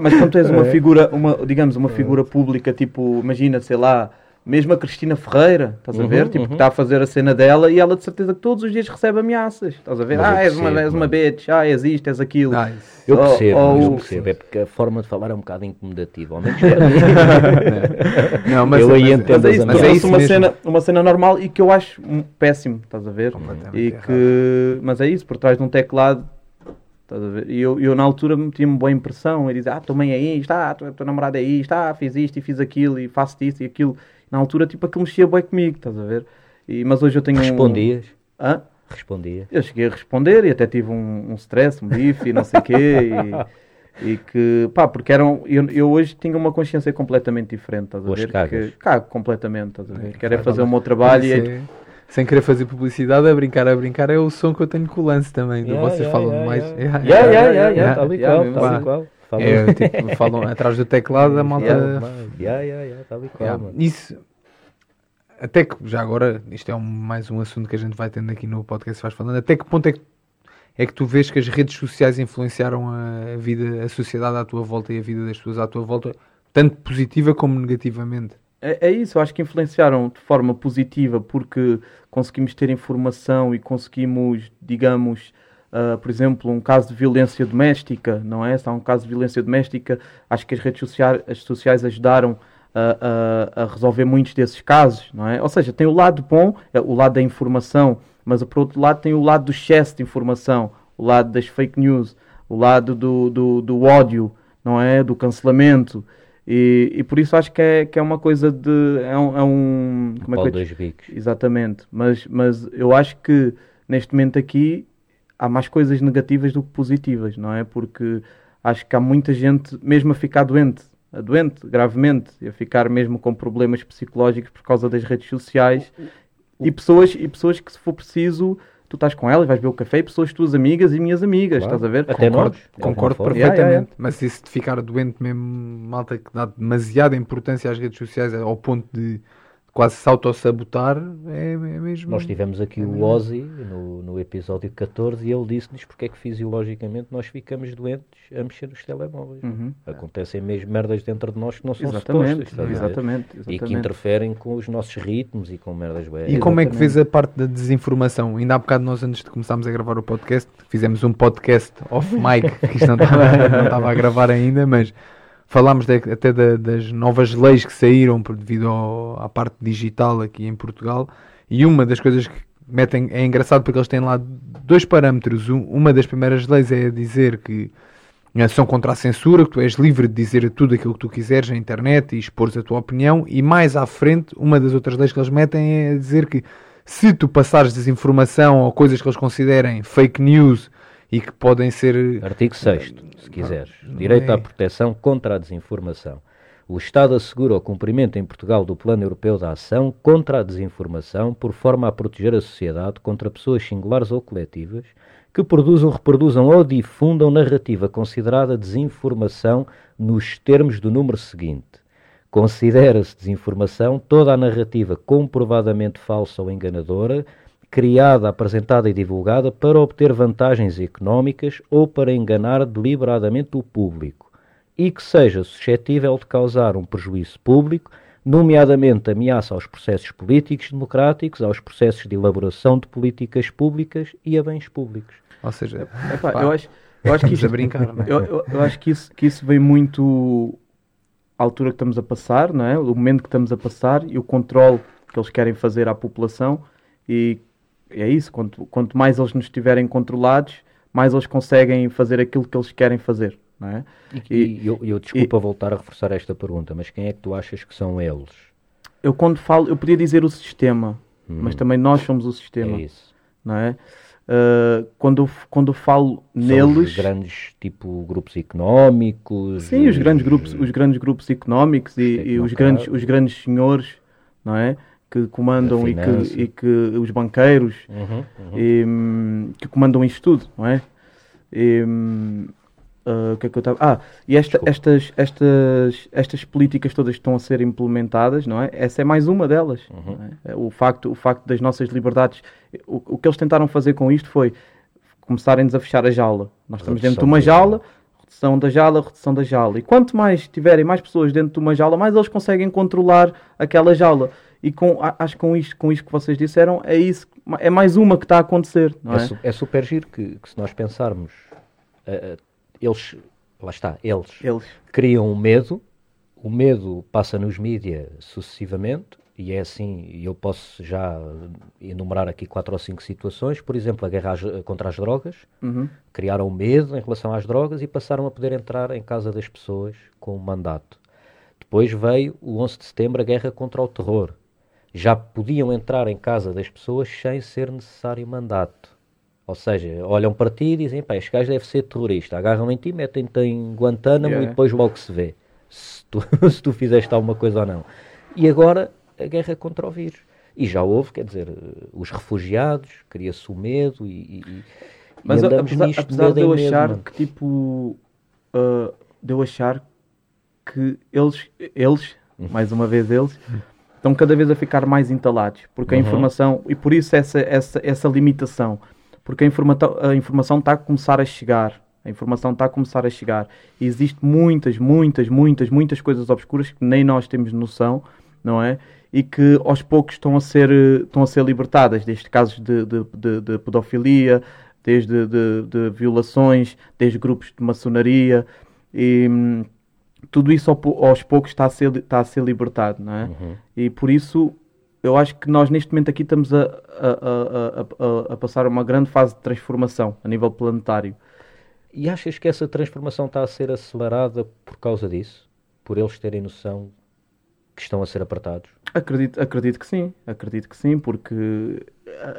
mas quando tu és uma é. figura, uma, digamos, uma figura pública, tipo, imagina, sei lá mesmo a Cristina Ferreira, estás a ver? Uhum, tipo, uhum. está a fazer a cena dela e ela de certeza que todos os dias recebe ameaças. Estás a ver? Mas ah, és, percebo, uma, és uma bitch, ah, és isto, és aquilo. Ah, eu percebo, oh, eu percebo. É porque a forma de falar é um bocado incomodativa. Ao menos para mim. não, mas, eu aí entendo mas, é isso, mas é isso uma, cena, uma cena normal e que eu acho péssimo, estás a ver? E que, mas é isso, por trás de um teclado e eu, eu na altura tinha-me boa impressão. E dizia, ah, tomei aí isto, ah, tua, tua namorada é isto, ah, fiz isto e fiz aquilo e faço isto e aquilo na altura, tipo, aquilo mexia bem comigo, estás a ver? E, mas hoje eu tenho Respondias? Um... Hã? Respondia. Eu cheguei a responder e até tive um, um stress, um bife e não sei o quê. E, e, que, pá, porque eram. Eu, eu hoje tinha uma consciência completamente diferente, estás a ver? Que, cago completamente, estás a ver? É, Quero é fazer o meu trabalho e. É, sem querer fazer publicidade, a brincar, a brincar, é o som que eu tenho com o lance também. Yeah, vocês yeah, falam yeah, mais. Yeah, yeah, yeah, yeah, yeah, tal e qual, tal e É, tipo, falam atrás do teclado, a malta. Yeah, yeah, yeah, e qual, yeah. Isso, até que, já agora, isto é um, mais um assunto que a gente vai tendo aqui no podcast, vais falando, até que ponto é que, é que tu vês que as redes sociais influenciaram a vida, a sociedade à tua volta e a vida das pessoas à tua volta, tanto positiva como negativamente? É, é isso, eu acho que influenciaram de forma positiva porque conseguimos ter informação e conseguimos, digamos, Uh, por exemplo, um caso de violência doméstica, não é? Se há um caso de violência doméstica, acho que as redes sociais, as sociais ajudaram a, a, a, resolver muitos desses casos, não é? Ou seja, tem o lado bom, é o lado da informação, mas por outro lado tem o lado do excesso de informação, o lado das fake news, o lado do, do, do ódio, não é? Do cancelamento. E, e por isso acho que é, que é uma coisa de. É um. É um como é que. Exatamente. Mas, mas eu acho que neste momento aqui há mais coisas negativas do que positivas, não é? Porque acho que há muita gente, mesmo a ficar doente, a doente gravemente, a ficar mesmo com problemas psicológicos por causa das redes sociais, e pessoas, e pessoas que, se for preciso, tu estás com elas, vais ver o café, e pessoas tuas amigas e minhas amigas, claro. estás a ver? Até concordo, nós, concordo perfeitamente. Yeah, yeah, yeah. Mas se isso de ficar doente mesmo, malta que dá demasiada importância às redes sociais ao ponto de quase se autossabotar é, é mesmo. Nós tivemos aqui é o Ozzy no, no episódio 14 e ele disse-nos porque é que fisiologicamente nós ficamos doentes a mexer nos telemóveis. Uhum. Acontecem mesmo merdas dentro de nós que não são exatamente, supostas, exatamente, exatamente, E que interferem com os nossos ritmos e com merdas boas. E como é que vês a parte da desinformação? Ainda há bocado nós, antes de começarmos a gravar o podcast, fizemos um podcast off mic, que isto não estava, não estava a gravar ainda, mas falámos de, até das novas leis que saíram devido ao, à parte digital aqui em Portugal e uma das coisas que metem, é engraçado porque eles têm lá dois parâmetros. uma das primeiras leis é dizer que eh, são contra a censura, que tu és livre de dizer tudo aquilo que tu quiseres na internet e expores a tua opinião, e mais à frente, uma das outras leis que eles metem é dizer que se tu passares desinformação ou coisas que eles considerem fake news e que podem ser. Artigo 6, se quiseres. Direito à proteção contra a desinformação. O Estado assegura o cumprimento em Portugal do Plano Europeu de Ação contra a Desinformação, por forma a proteger a sociedade contra pessoas singulares ou coletivas que produzam, reproduzam ou difundam narrativa considerada desinformação nos termos do número seguinte. Considera-se desinformação toda a narrativa comprovadamente falsa ou enganadora, criada, apresentada e divulgada para obter vantagens económicas ou para enganar deliberadamente o público e que seja suscetível de causar um prejuízo público, nomeadamente ameaça aos processos políticos democráticos, aos processos de elaboração de políticas públicas e a bens públicos. Ou seja, Epá, eu acho, eu acho que isso, brincar, é? eu, eu, eu, acho que isso, que isso vem muito à altura que estamos a passar, não é? O momento que estamos a passar e o controle que eles querem fazer à população e é isso, quanto, quanto mais eles nos estiverem controlados, mais eles conseguem fazer aquilo que eles querem fazer. Não é? E, e eu, eu desculpa e, voltar a reforçar esta pergunta, mas quem é que tu achas que são eles? Eu quando falo, eu podia dizer o sistema, hum. mas também nós somos o sistema. É isso. Não é? Uh, quando, quando falo São neles. Os grandes tipo grupos económicos. Sim, os, os grandes grupos, os grandes grupos económicos e, e os, grandes, os grandes senhores, não é? Que comandam e que, e que os banqueiros uhum, uhum. E, hum, que comandam isto tudo, não é? E, Uh, que é que eu estava? Ah, e esta, estas, estas, estas políticas todas estão a ser implementadas, não é? Essa é mais uma delas. Uhum. É? O, facto, o facto das nossas liberdades. O, o que eles tentaram fazer com isto foi começarem-nos a fechar a jaula. Nós estamos dentro de uma jaula, redução da jaula, redução da jaula. E quanto mais tiverem mais pessoas dentro de uma jaula, mais eles conseguem controlar aquela jaula. E com, acho que com isto, com isto que vocês disseram, é isso, é mais uma que está a acontecer. Não é, é? é super giro que, que se nós pensarmos. Uh, eles, lá está, eles, eles. criam um medo, o medo passa nos mídias sucessivamente, e é assim, eu posso já enumerar aqui quatro ou cinco situações, por exemplo, a guerra contra as drogas, uhum. criaram medo em relação às drogas e passaram a poder entrar em casa das pessoas com um mandato. Depois veio o 11 de setembro, a guerra contra o terror. Já podiam entrar em casa das pessoas sem ser necessário mandato. Ou seja, olham para ti e dizem, pá, este gajo deve ser terrorista. Agarram em ti, metem-te em Guantánamo yeah. e depois logo se vê se tu, se tu fizeste alguma coisa ou não. E agora a guerra contra o vírus. E já houve, quer dizer, os refugiados, cria-se o medo e, e Mas e apesar, nisto, apesar de eu achar mesmo, que tipo uh, de eu achar que eles, eles, uhum. mais uma vez eles, estão cada vez a ficar mais entalados, porque a uhum. informação, e por isso essa, essa, essa limitação porque a, informa a informação está a começar a chegar. A informação está a começar a chegar. E existe muitas, muitas, muitas, muitas coisas obscuras que nem nós temos noção, não é? E que aos poucos estão a ser, estão a ser libertadas, desde casos de, de, de, de pedofilia, desde de, de, violações, desde grupos de maçonaria. E hum, tudo isso aos poucos está a ser, está a ser libertado, não é? Uhum. E por isso eu acho que nós neste momento aqui estamos a, a, a, a, passar uma grande fase de transformação a nível planetário. E achas que essa transformação está a ser acelerada por causa disso? Por eles terem noção que estão a ser apertados? Acredito, acredito que sim, acredito que sim, porque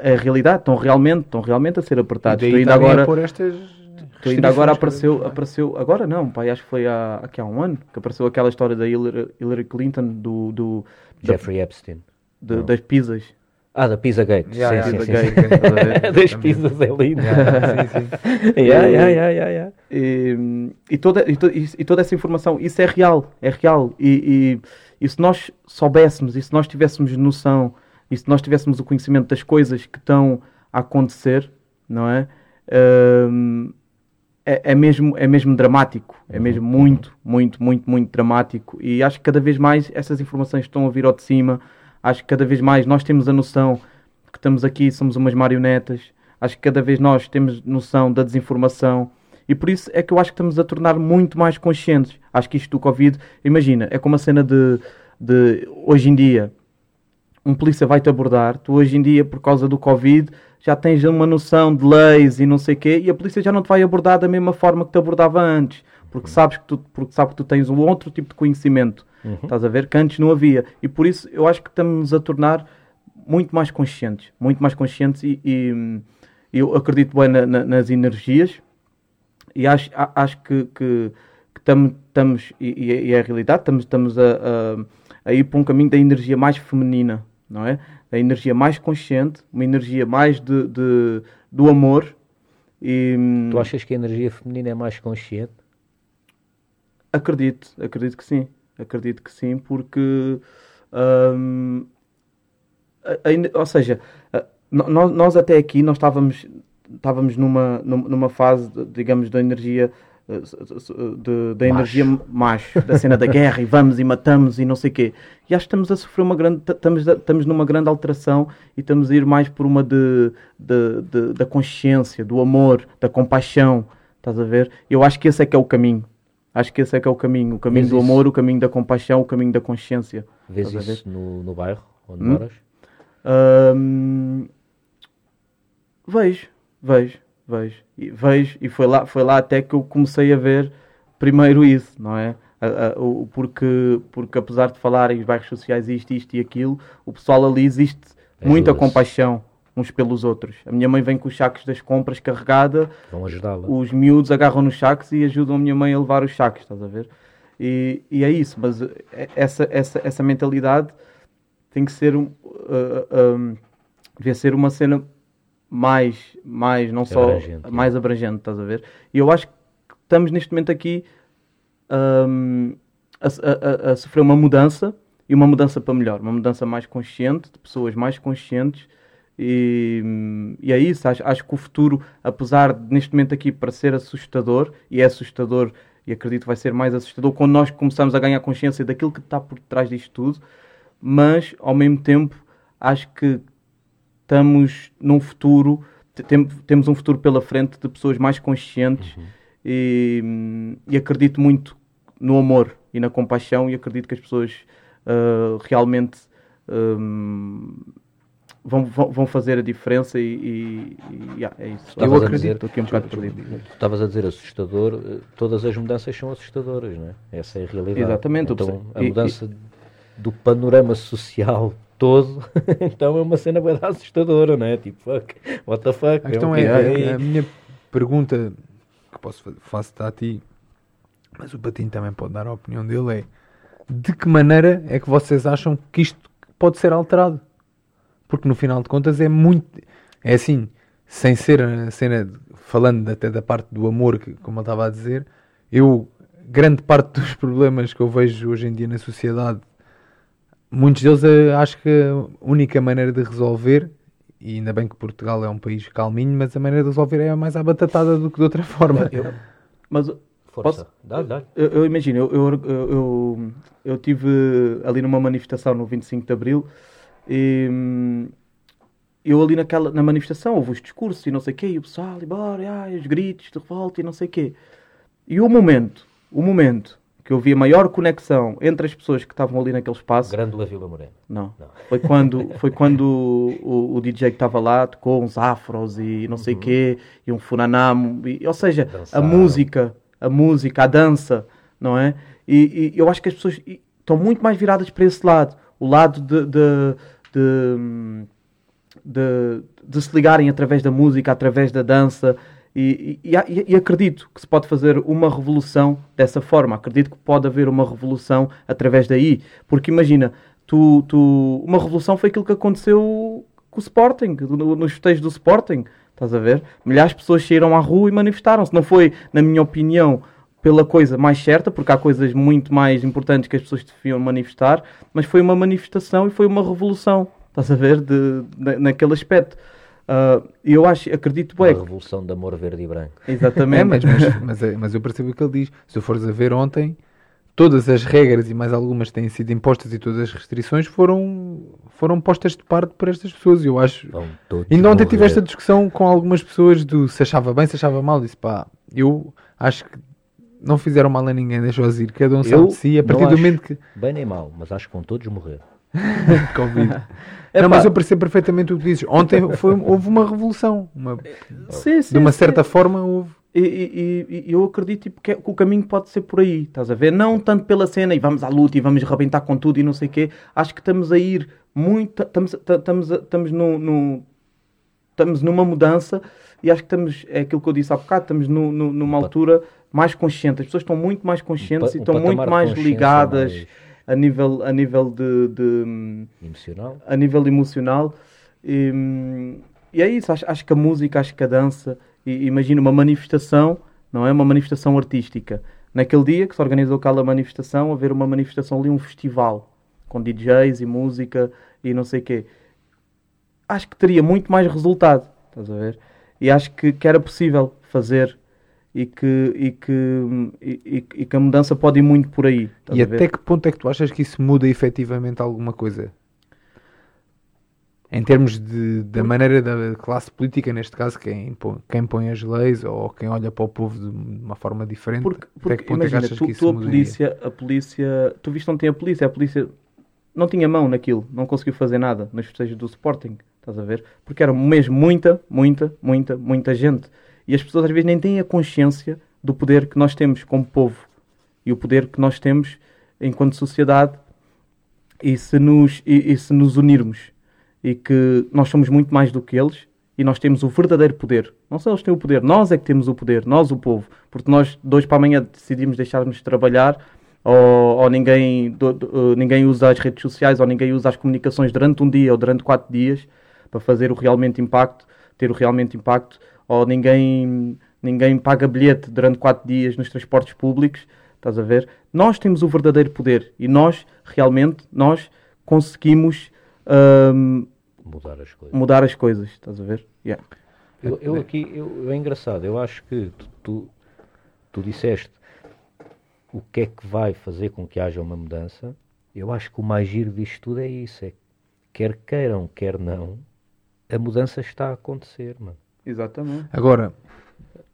é a realidade, estão realmente, estão realmente a ser apertados. E daí ainda agora por estas ainda agora apareceu, apareceu, agora não, pai, acho que foi há, aqui há um ano que apareceu aquela história da Hillary, Hillary Clinton do, do Jeffrey da, Epstein de, das pizzas. Ah, da Pizza Gate. Yeah, sim, sim, sim, sim. das pizzas é lindo. Yeah, sim, sim. yeah, yeah, yeah, yeah, E, e, toda, e, to, e, toda essa informação, isso é real, é real. E, e, e, se nós soubéssemos, e se nós tivéssemos noção, e se nós tivéssemos o conhecimento das coisas que estão a acontecer, não é? Um, é, é, mesmo, é mesmo dramático, é mesmo muito, muito, muito, muito dramático. E acho que cada vez mais essas informações estão a vir ao de cima Acho que cada vez mais nós temos a noção que estamos aqui, somos umas marionetas. Acho que cada vez nós temos noção da desinformação. E por isso é que eu acho que estamos a tornar muito mais conscientes. Acho que isto do Covid, imagina, é como a cena de, de hoje em dia. Um polícia vai te abordar, tu hoje em dia, por causa do Covid, já tens uma noção de leis e não sei o quê, e a polícia já não te vai abordar da mesma forma que te abordava antes, porque uhum. sabes que tu, porque sabe que tu tens um outro tipo de conhecimento, uhum. estás a ver, que antes não havia. E por isso eu acho que estamos a tornar muito mais conscientes, muito mais conscientes e, e eu acredito bem na, na, nas energias e acho, acho que, que, que estamos, e, e, é a realidade, estamos, estamos a, a, a ir para um caminho da energia mais feminina, não é? a energia mais consciente, uma energia mais de, de, do amor. E, tu achas que a energia feminina é mais consciente? Acredito, acredito que sim. Acredito que sim, porque. Hum, a, a, ou seja, nós, nós até aqui nós estávamos, estávamos numa, numa fase, digamos, da energia de, da energia macho, da cena da guerra e vamos e matamos e não sei o quê. E acho que estamos a sofrer uma grande, estamos, estamos numa grande alteração e estamos a ir mais por uma de, de, de, da consciência, do amor, da compaixão, estás a ver? Eu acho que esse é que é o caminho. Acho que esse é que é o caminho, o caminho Vês do amor, isso? o caminho da compaixão, o caminho da consciência. Vês isso no, no bairro onde hum? moras? Vejo, vejo vejo. E, vejo, e foi lá, foi lá até que eu comecei a ver primeiro isso, não é? Porque, porque apesar de falarem os bairros sociais isto, isto e aquilo, o pessoal ali existe é muita compaixão uns pelos outros. A minha mãe vem com os sacos das compras carregada, vão ajudá-la. Os miúdos agarram nos sacos e ajudam a minha mãe a levar os sacos, estás a ver? E, e é isso, mas é, essa, essa, essa mentalidade tem que ser um, uh, um, devia ser uma cena mais, mais não só abrangente, mais abrangente, estás a ver? E eu acho que estamos neste momento aqui um, a, a, a, sofrer uma mudança e uma mudança para melhor, uma mudança mais consciente, de pessoas mais conscientes. E, e é isso, acho, acho que o futuro, apesar de neste momento aqui parecer assustador, e é assustador, e acredito que vai ser mais assustador quando nós começamos a ganhar consciência daquilo que está por trás disto tudo, mas ao mesmo tempo acho que estamos num futuro, tem, temos um futuro pela frente de pessoas mais conscientes uhum. e, e, acredito muito no amor e na compaixão e acredito que as pessoas uh, realmente um, vão, vão fazer a diferença e, e, e é isso. Eu acredito, estou aqui um bocado perdido. Estavas a dizer assustador, eh, todas as mudanças são assustadoras, não é? Essa é a realidade. Exatamente. Então, a mudança do panorama social então é uma cena bem assustadora, não é? Tipo, fuck, what the fuck? A questão é, é, a minha pergunta que posso fazer a ti, mas o Patinho também pode dar a opinião dele, é de que maneira é que vocês acham que isto pode ser alterado? Porque no final de contas é muito, é assim, sem ser a cena, falando até da parte do amor, que, como eu estava a dizer, eu, grande parte dos problemas que eu vejo hoje em dia na sociedade muitos deles eh, acho que a única maneira de resolver, e ainda bem que Portugal é um país calminho, mas a maneira de resolver é mais abatatada do que de outra forma. Eu, mas Força. Posso, dá, dá. Eu, eu, imagino, eu, eu, eu, eu tive ali numa manifestação no 25 de Abril e hum, eu ali naquela, na manifestação houve os discursos e não sei o quê, e o pessoal, e bora, e, os gritos de revolta e não sei o quê. E o momento, o momento que eu vi a maior conexão entre as pessoas que estavam ali naquele espaço. Grande Vila Morena. Não. não. Foi quando, foi quando o, o, DJ que estava lá tocou uns afros e não sei o uhum. quê, e um funanamo, e, ou seja, Dançaram. a música, a música, a dança, não é? E, e, eu acho que as pessoas estão muito mais viradas para esse lado, o lado de, de, de, de, de se ligarem através da música, através da dança, e, e, e, acredito que se pode fazer uma revolução dessa forma. Acredito que pode haver uma revolução através daí. Porque imagina, tu, tu, uma revolução foi aquilo que aconteceu com o Sporting, nos festejos do Sporting. Estás a ver? Milhares de pessoas saíram à rua e manifestaram-se. Não foi, na minha opinião, pela coisa mais certa, porque há coisas muito mais importantes que as pessoas deviam manifestar, mas foi uma manifestação e foi uma revolução. Estás a ver? De, de naquele aspecto. Uh, eu acho, acredito bem. A revolução de amor verde e branco. Exatamente. É, mas, mas, mas, é, mas, eu percebo o que ele diz. Se eu fores a ver ontem, todas as regras e mais algumas têm sido impostas e todas as restrições foram, foram postas de parte por estas pessoas. Eu acho. Ainda ontem tive esta discussão com algumas pessoas do se achava bem, se achava mal. Disse pá, eu acho que não fizeram mal a ninguém, deixou-os ir. Cada um sabe de si. A partir do momento que. Bem nem mal, mas acho que vão todos morrer. Covid. É não, mas eu percebo perfeitamente o que dizes. Ontem foi, houve uma revolução. Uma, sim, sim, de uma certa sim. forma houve. E, e, e, eu acredito tipo, que, que, o caminho pode ser por aí, estás a ver? Não tanto pela cena e vamos à luta e vamos rebentar com tudo e não sei o quê. Acho que estamos a ir muito. Estamos, estamos, estamos, no, no, estamos numa mudança e acho que estamos. É aquilo que eu disse há bocado, estamos no, no, numa altura mais consciente. As pessoas estão muito mais conscientes um, e estão muito mais ligadas. Mais a nível, a nível de, de emocional. A nível emocional. E, e é isso, acho, acho, que a música, acho que a dança, e, imagina uma manifestação, não é uma manifestação artística. Naquele dia que se organizou aquela manifestação, haver uma manifestação ali, um festival, com DJs e música e não sei o quê. Acho que teria muito mais resultado, estás a ver? E acho que, que era possível fazer e que, e que, e, e, que a mudança pode ir muito por aí. E até que ponto é que tu achas que isso muda efetivamente alguma coisa? Em termos de, da maneira da classe política, neste caso, quem põe, quem põe as leis ou quem olha para o povo de uma forma diferente, porque, porque, até que ponto imagina, é que achas tu, que isso tu a polícia, a polícia, tu viste ontem a polícia, a polícia não tinha mão naquilo, não conseguiu fazer nada nos festejos do Sporting, estás a ver? Porque era mesmo muita, muita, muita, muita gente. E as pessoas às vezes nem têm a consciência do poder que nós temos como povo e o poder que nós temos enquanto sociedade e se nos, e, e se nos unirmos e que nós somos muito mais do que eles e nós temos o verdadeiro poder. Não só eles têm o poder, nós é que temos o poder, nós o povo, porque nós dois para amanhã decidimos deixarmos de trabalhar ou, ou ninguém, do, do, uh, ninguém usa as redes sociais ou ninguém usa as comunicações durante um dia ou durante quatro dias para fazer o realmente impacto, ter o realmente impacto ou ninguém, ninguém paga bilhete durante quatro dias nos transportes públicos, estás a ver? Nós temos o verdadeiro poder e nós, realmente, nós conseguimos um, mudar as coisas. Mudar as coisas, estás a ver? Yeah. Eu, eu aqui, eu, é engraçado, eu acho que tu, tu, tu disseste o que é que vai fazer com que haja uma mudança. Eu acho que o mais giro disto tudo é isso, é quer queiram, quer não, a mudança está a acontecer, mano. Exatamente. Agora,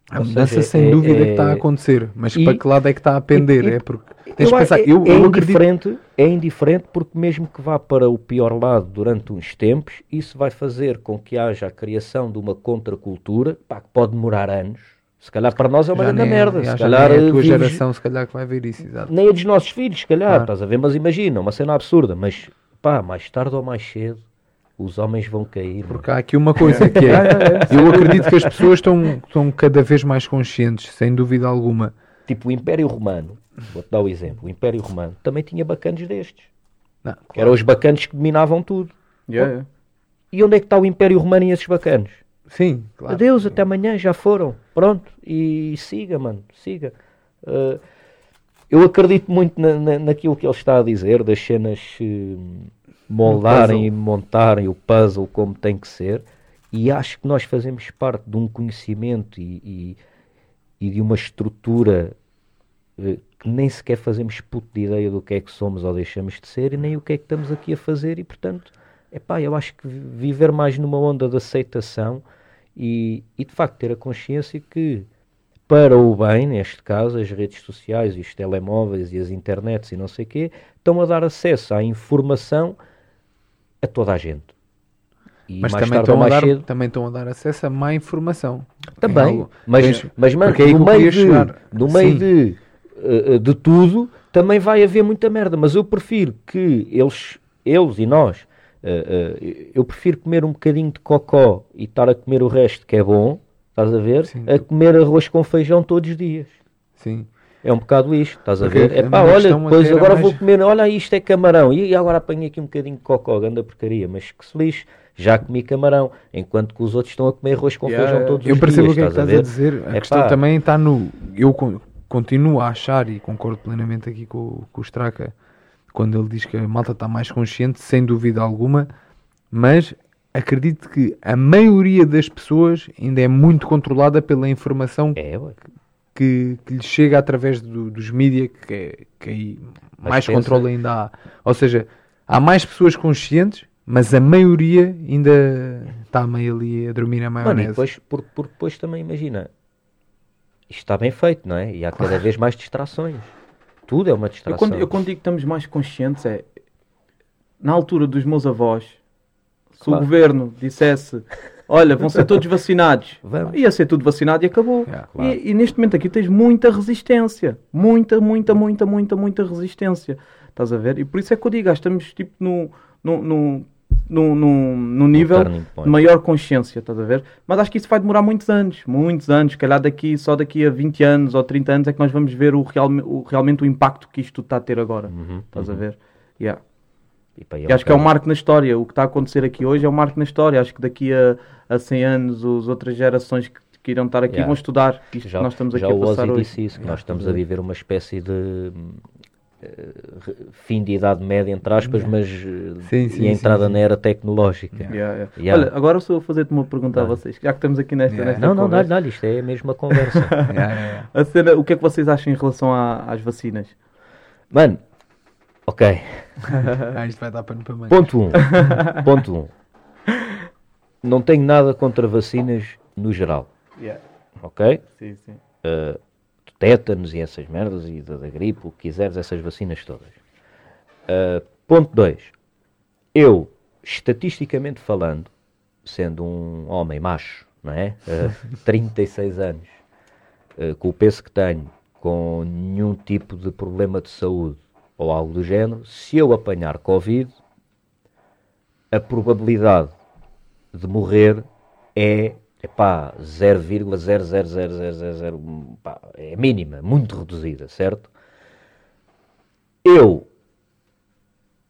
a mudança seja, sem é, dúvida é, que está a acontecer, mas e, para que lado é que está a pender? E, é porque tens eu, pensar, eu, é, eu indiferente, acredito... é indiferente porque mesmo que vá para o pior lado durante uns tempos, isso vai fazer com que haja a criação de uma contracultura pá, que pode demorar anos. Se calhar para nós é uma grande é, merda. Se calhar é a tua vives... geração se calhar que vai ver isso. Exato. Nem a dos nossos filhos, se calhar, claro. estás a ver? Mas imagina, uma cena absurda, mas pá, mais tarde ou mais cedo os homens vão cair. Porque há aqui uma coisa que é, eu acredito que as pessoas estão, estão cada vez mais conscientes, sem dúvida alguma. Tipo o Império Romano, vou-te dar o exemplo, o Império Romano também tinha bacanos destes. Não, claro. Eram os bacanos que dominavam tudo. Yeah. E onde é que está o Império Romano e esses bacanos? Sim, claro. Adeus, até amanhã, já foram. Pronto, e siga, mano, siga. Uh, eu acredito muito na, na, naquilo que ele está a dizer, das cenas... Uh, moldarem e montarem o puzzle como tem que ser. E acho que nós fazemos parte de um conhecimento e, e, e de uma estrutura eh, que nem sequer fazemos puto de ideia do que é que somos ou deixamos de ser e nem o que é que estamos aqui a fazer. E portanto, epá, eu acho que viver mais numa onda de aceitação e, e de facto ter a consciência que para o bem, neste caso, as redes sociais e os telemóveis e as internets e não sei o quê, estão a dar acesso à informação a toda a gente. E mas também estão, a dar, cedo... também estão a dar acesso a má informação. Também, mas, mas mano, é no meio, de, no meio de, uh, de tudo, também vai haver muita merda. Mas eu prefiro que eles, eles e nós, uh, uh, eu prefiro comer um bocadinho de cocó e estar a comer o resto que é bom, estás a ver, Sim. a comer arroz com feijão todos os dias. Sim. É um bocado isto, estás a ver? É pá, olha, depois agora mais... vou comer, olha isto é camarão, e agora apanhei aqui um bocadinho de cocó, grande porcaria, mas que se lixe, já comi camarão, enquanto que os outros estão a comer arroz com yeah, feijão todos os dias. Eu percebo o que é que estás a, a dizer, a é questão pá. também está no. Eu continuo a achar, e concordo plenamente aqui com, com o Straca, quando ele diz que a malta está mais consciente, sem dúvida alguma, mas acredito que a maioria das pessoas ainda é muito controlada pela informação é, que, que lhe chega através do, dos mídias, que, é, que aí mais controle ainda há. Ou seja, há mais pessoas conscientes, mas a maioria ainda está meio ali a dormir na maionese. Mano, depois, porque, porque depois também imagina, isto está bem feito, não é? E há cada vez mais distrações. Tudo é uma distração. Eu quando, eu quando digo que estamos mais conscientes é na altura dos meus avós, se claro. o governo dissesse olha, vão ser todos vacinados. Vamos. Ia ser tudo vacinado e acabou. É, claro. e, e, neste momento aqui tens muita resistência. Muita, muita, muita, muita, muita resistência. Estás a ver? E por isso é que eu digo, estamos tipo no, no, no, no, no, no nível de maior consciência, estás a ver? Mas acho que isso vai demorar muitos anos, muitos anos. Calhar daqui, só daqui a 20 anos ou 30 anos é que nós vamos ver o, real, o realmente o impacto que isto está a ter agora. Uhum, estás uhum. a ver? Yeah. E, pá, e acho que é um marco na história. O que está a acontecer aqui hoje é um marco na história. Acho que daqui a, a 100 anos as outras gerações que, que irão estar aqui yeah. vão estudar isto já, que nós estamos aqui já a passar o Ozzy disse isso, que yeah. nós estamos a viver uma espécie de uh, fim de idade média, entre aspas, yeah. mas sim, sim, e a entrada sim, na era tecnológica. Olha, agora sou eu fazer-te uma pergunta a vocês, já que estamos aqui nesta, nesta Não, não, dá-lhe, dá isto é a mesma conversa. a cena, o que é que vocês acham em relação a, às vacinas? Mano, Ok. ah, isto vai dar pano para mais. Ponto 1. Um. Ponto 1. Um. Não tenho nada contra vacinas no geral. Yeah. Ok? Sim, sim. Uh, tétanos e essas merdas e da, da, gripe, o que quiseres, essas vacinas todas. Uh, ponto 2. Eu, estatisticamente falando, sendo um homem macho, não é? Uh, 36 anos, uh, com o peso que tenho, com nenhum tipo de problema de saúde, ou algo do género, se eu apanhar Covid, a probabilidade de morrer é epá, 0,00000, é mínima, muito reduzida, certo? Eu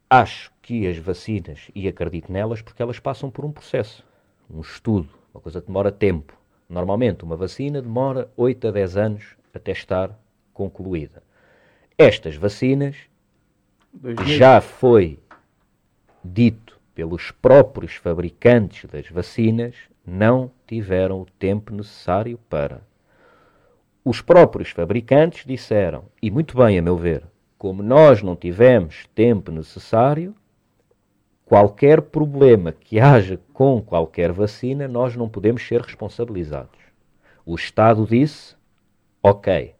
acho que as vacinas, e acredito nelas, porque elas passam por um processo, um estudo, uma coisa que demora tempo. Normalmente, uma vacina demora 8 a 10 anos até estar concluída. Estas vacinas já foi dito pelos próprios fabricantes das vacinas, não tiveram o tempo necessário para. Os próprios fabricantes disseram, e muito bem, a meu ver, como nós não tivemos tempo necessário, qualquer problema que haja com qualquer vacina, nós não podemos ser responsabilizados. O Estado disse, ok.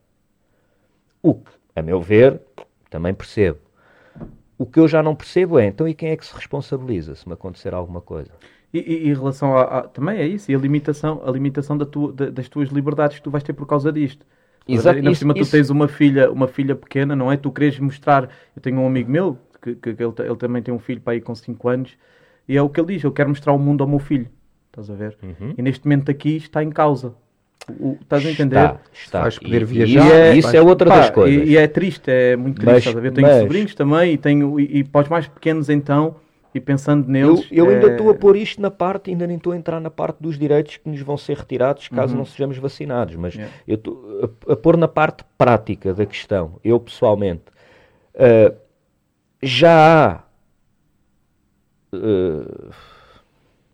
O que, a meu ver, também percebo. O que eu já não percebo é, então, e quem é que se responsabiliza se me acontecer alguma coisa? E, e, em relação a, a, Também é isso, e a limitação, a limitação da tua, da, das tuas liberdades que tu vais ter por causa disto. Exato. Ainda por cima tu tens uma filha, uma filha pequena, não é? Tu queres mostrar... Eu tenho um amigo meu, que, que, que ele, ele, também tem um filho para aí com 5 anos, e é o que ele diz, eu quero mostrar o mundo ao meu filho. Estás a ver? Uhum. E neste momento aqui está em causa. O, estás a entender? Está, está. Vais poder viajar. E é, isso é outra pá, das coisas. E, e, é triste, é muito triste. Mas, estás a ver? Tenho mas... sobrinhos também e, tenho, e, e para os mais pequenos então, e pensando neles. Eu, eu é... ainda estou a pôr isto na parte, ainda nem estou a entrar na parte dos direitos que nos vão ser retirados caso uhum. não sejamos vacinados, mas yeah. eu estou a, a, pôr na parte prática da questão. Eu pessoalmente uh, já há uh,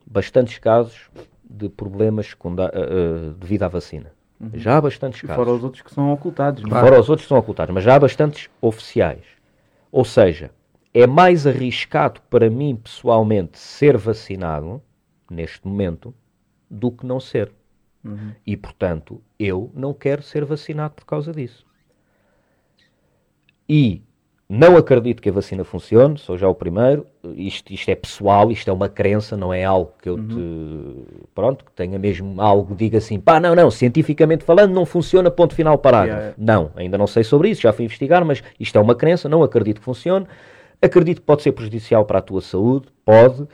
bastantes casos de problemas uh, devido à vacina. Uhum. Já há bastantes casos. Fora os outros que são ocultados. Não? É? Fora os outros que são ocultados, mas já há bastantes oficiais. Ou seja, é mais arriscado para mim pessoalmente ser vacinado neste momento do que não ser. Uhum. E portanto, eu não quero ser vacinado por causa disso. E não acredito que a vacina funcione, sou já o primeiro. Isto, isto é pessoal, isto é uma crença, não é algo que eu uhum. te. Pronto, que tenha mesmo algo, diga assim, pá, não, não, cientificamente falando, não funciona, ponto final, parágrafo. Yeah. Não, ainda não sei sobre isso, já fui investigar, mas isto é uma crença, não acredito que funcione. Acredito que pode ser prejudicial para a tua saúde, pode.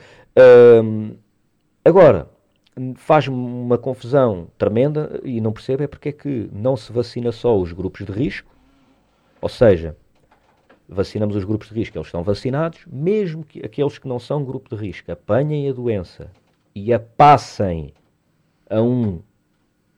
Um, agora, faz-me uma confusão tremenda e não percebo é porque é que não se vacina só os grupos de risco, ou seja, vacinamos os grupos de risco, eles estão vacinados, mesmo que aqueles que não são grupo de risco apanhem a doença e a passem a um,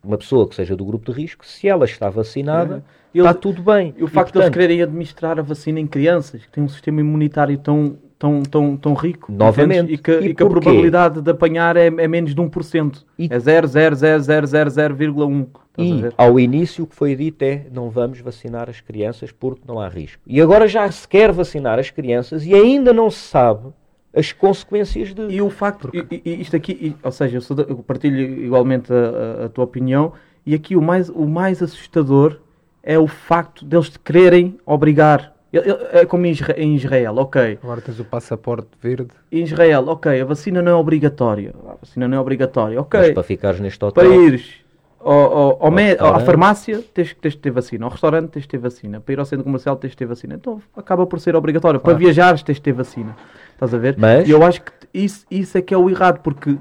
uma pessoa que seja do grupo de risco, se ela está vacinada, é. está tudo bem. E o facto e, portanto, de eles quererem administrar a vacina em crianças, que têm um sistema imunitário tão, tão, tão, tão rico, novamente, e que, e e que a probabilidade de apanhar é, é menos de 1%. E... É 0,00000,1%. E ao início o que foi dito é não vamos vacinar as crianças porque não há risco. E agora já se quer vacinar as crianças e ainda não se sabe as consequências de. E o facto, e, e isto aqui, e, ou seja, eu, eu, partilho igualmente a, a, a, tua opinião, e aqui o mais, o mais assustador é o facto deles te quererem obrigar É como em Israel, ok. Agora tens o passaporte verde. Em Israel, ok, a vacina não é obrigatória. A vacina não é obrigatória, ok. Mas para ficares neste hotel... Para ires ao, ao, ao à farmácia, tens, tens de ter vacina. Ao restaurante, tens de ter vacina. Para ir ao centro comercial, tens de ter vacina. Então acaba por ser obrigatório. Claro. Para viajar, tens de ter vacina. Estás a ver? Mas... E eu acho que isso, isso é que é o errado, porque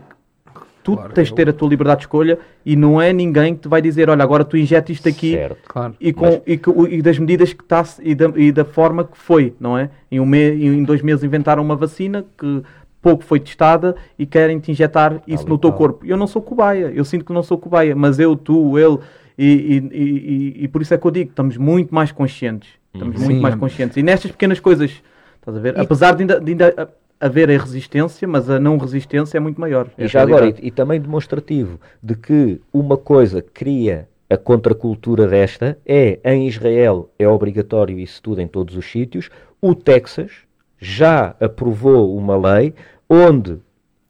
tu claro, tens de ter a tua liberdade de escolha e não é ninguém que te vai dizer, olha, agora tu injeta isto aqui certo, claro. e, com, Mas... e, e, das medidas que está e da, e da forma que foi, não é? Em, um me, em dois meses inventaram uma vacina que pouco foi testada e querem te injetar isso no teu corpo. Eu não sou cobaia, eu sinto que não sou cobaia, mas eu, tu, ele, e, e, e, e por isso é que eu digo, estamos muito mais conscientes. Estamos Sim, muito mais conscientes. E nestas pequenas coisas, estás a ver? Apesar de ainda, de ainda haver a resistência, mas a não resistência é muito maior. E já agora, e, e, também demonstrativo de que uma coisa cria a contracultura desta é, em Israel, é obrigatório isso tudo em todos os sítios, o Texas já aprovou uma lei onde uh,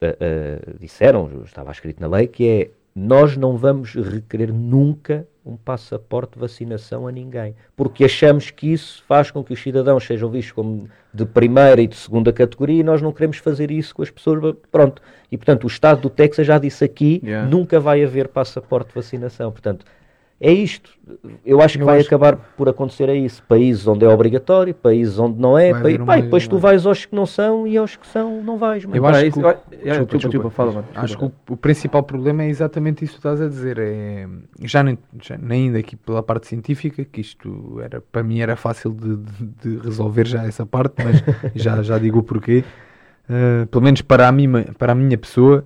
uh, disseram, estava escrito na lei, que é nós não vamos requerer nunca um passaporte de vacinação a ninguém, porque achamos que isso faz com que os cidadãos sejam vistos como de primeira e de segunda categoria e nós não queremos fazer isso com as pessoas. Pronto. E, portanto, o Estado do Texas já disse aqui, yeah. nunca vai haver passaporte de vacinação. Portanto, é isto. Eu acho que Eu vai acho acabar por acontecer é isso. Países onde é obrigatório, países onde não é. Vai depois tu vais aos que não são e aos que são não vais. Mano. Eu acho que, o... desculpa, desculpa, fala, mano. Acho que o, o, principal problema é exatamente isso que estás a dizer. É... Já, nem, já nem indo aqui pela parte científica, que isto era, para mim era fácil de, de, de resolver já essa parte, mas já, já digo o porquê. Uh, pelo menos para a, minha, para a minha pessoa,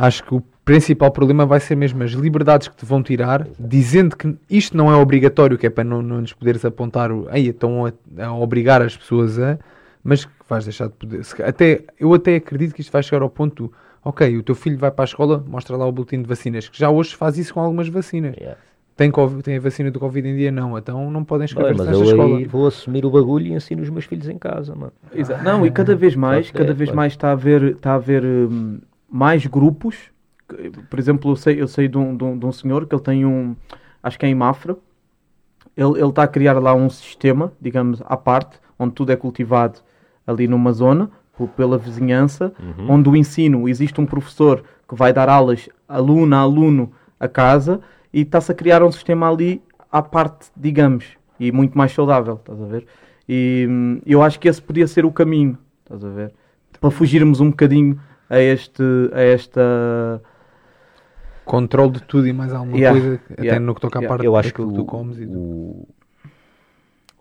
acho que o principal problema vai ser mesmo as liberdades que te vão tirar, dizendo que isto não é obrigatório, que é para não, não nos poderes apontar, aí estão a, a, obrigar as pessoas a, mas que vais deixar de poder. Até, eu até acredito que isto vai chegar ao ponto, ok, o teu filho vai para a escola, mostra lá o boletim de vacinas, que já hoje faz isso com algumas vacinas. Yeah. Tem, COVID, tem a vacina do Covid em dia? Não, então não podem escrever-se nesta escola. vou assumir o bagulho e ensino os meus filhos em casa, mano. Exato. Não, e cada vez mais, cada vez mais está a haver, está a haver hum, mais grupos por exemplo, eu sei, eu sei de, um, de, um, de um senhor que ele tem um, acho que é em Mafra, ele está a criar lá um sistema, digamos, à parte, onde tudo é cultivado ali numa zona, pela vizinhança, uhum. onde o ensino, existe um professor que vai dar aulas aluno a aluno a casa e está-se a criar um sistema ali à parte, digamos, e muito mais saudável, estás a ver? E hum, eu acho que esse podia ser o caminho, estás a ver? Para fugirmos um bocadinho a, este, a esta controle de tudo e mais alguma yeah. coisa, até yeah. no que toca à parte eu acho que, que tu comes. E o,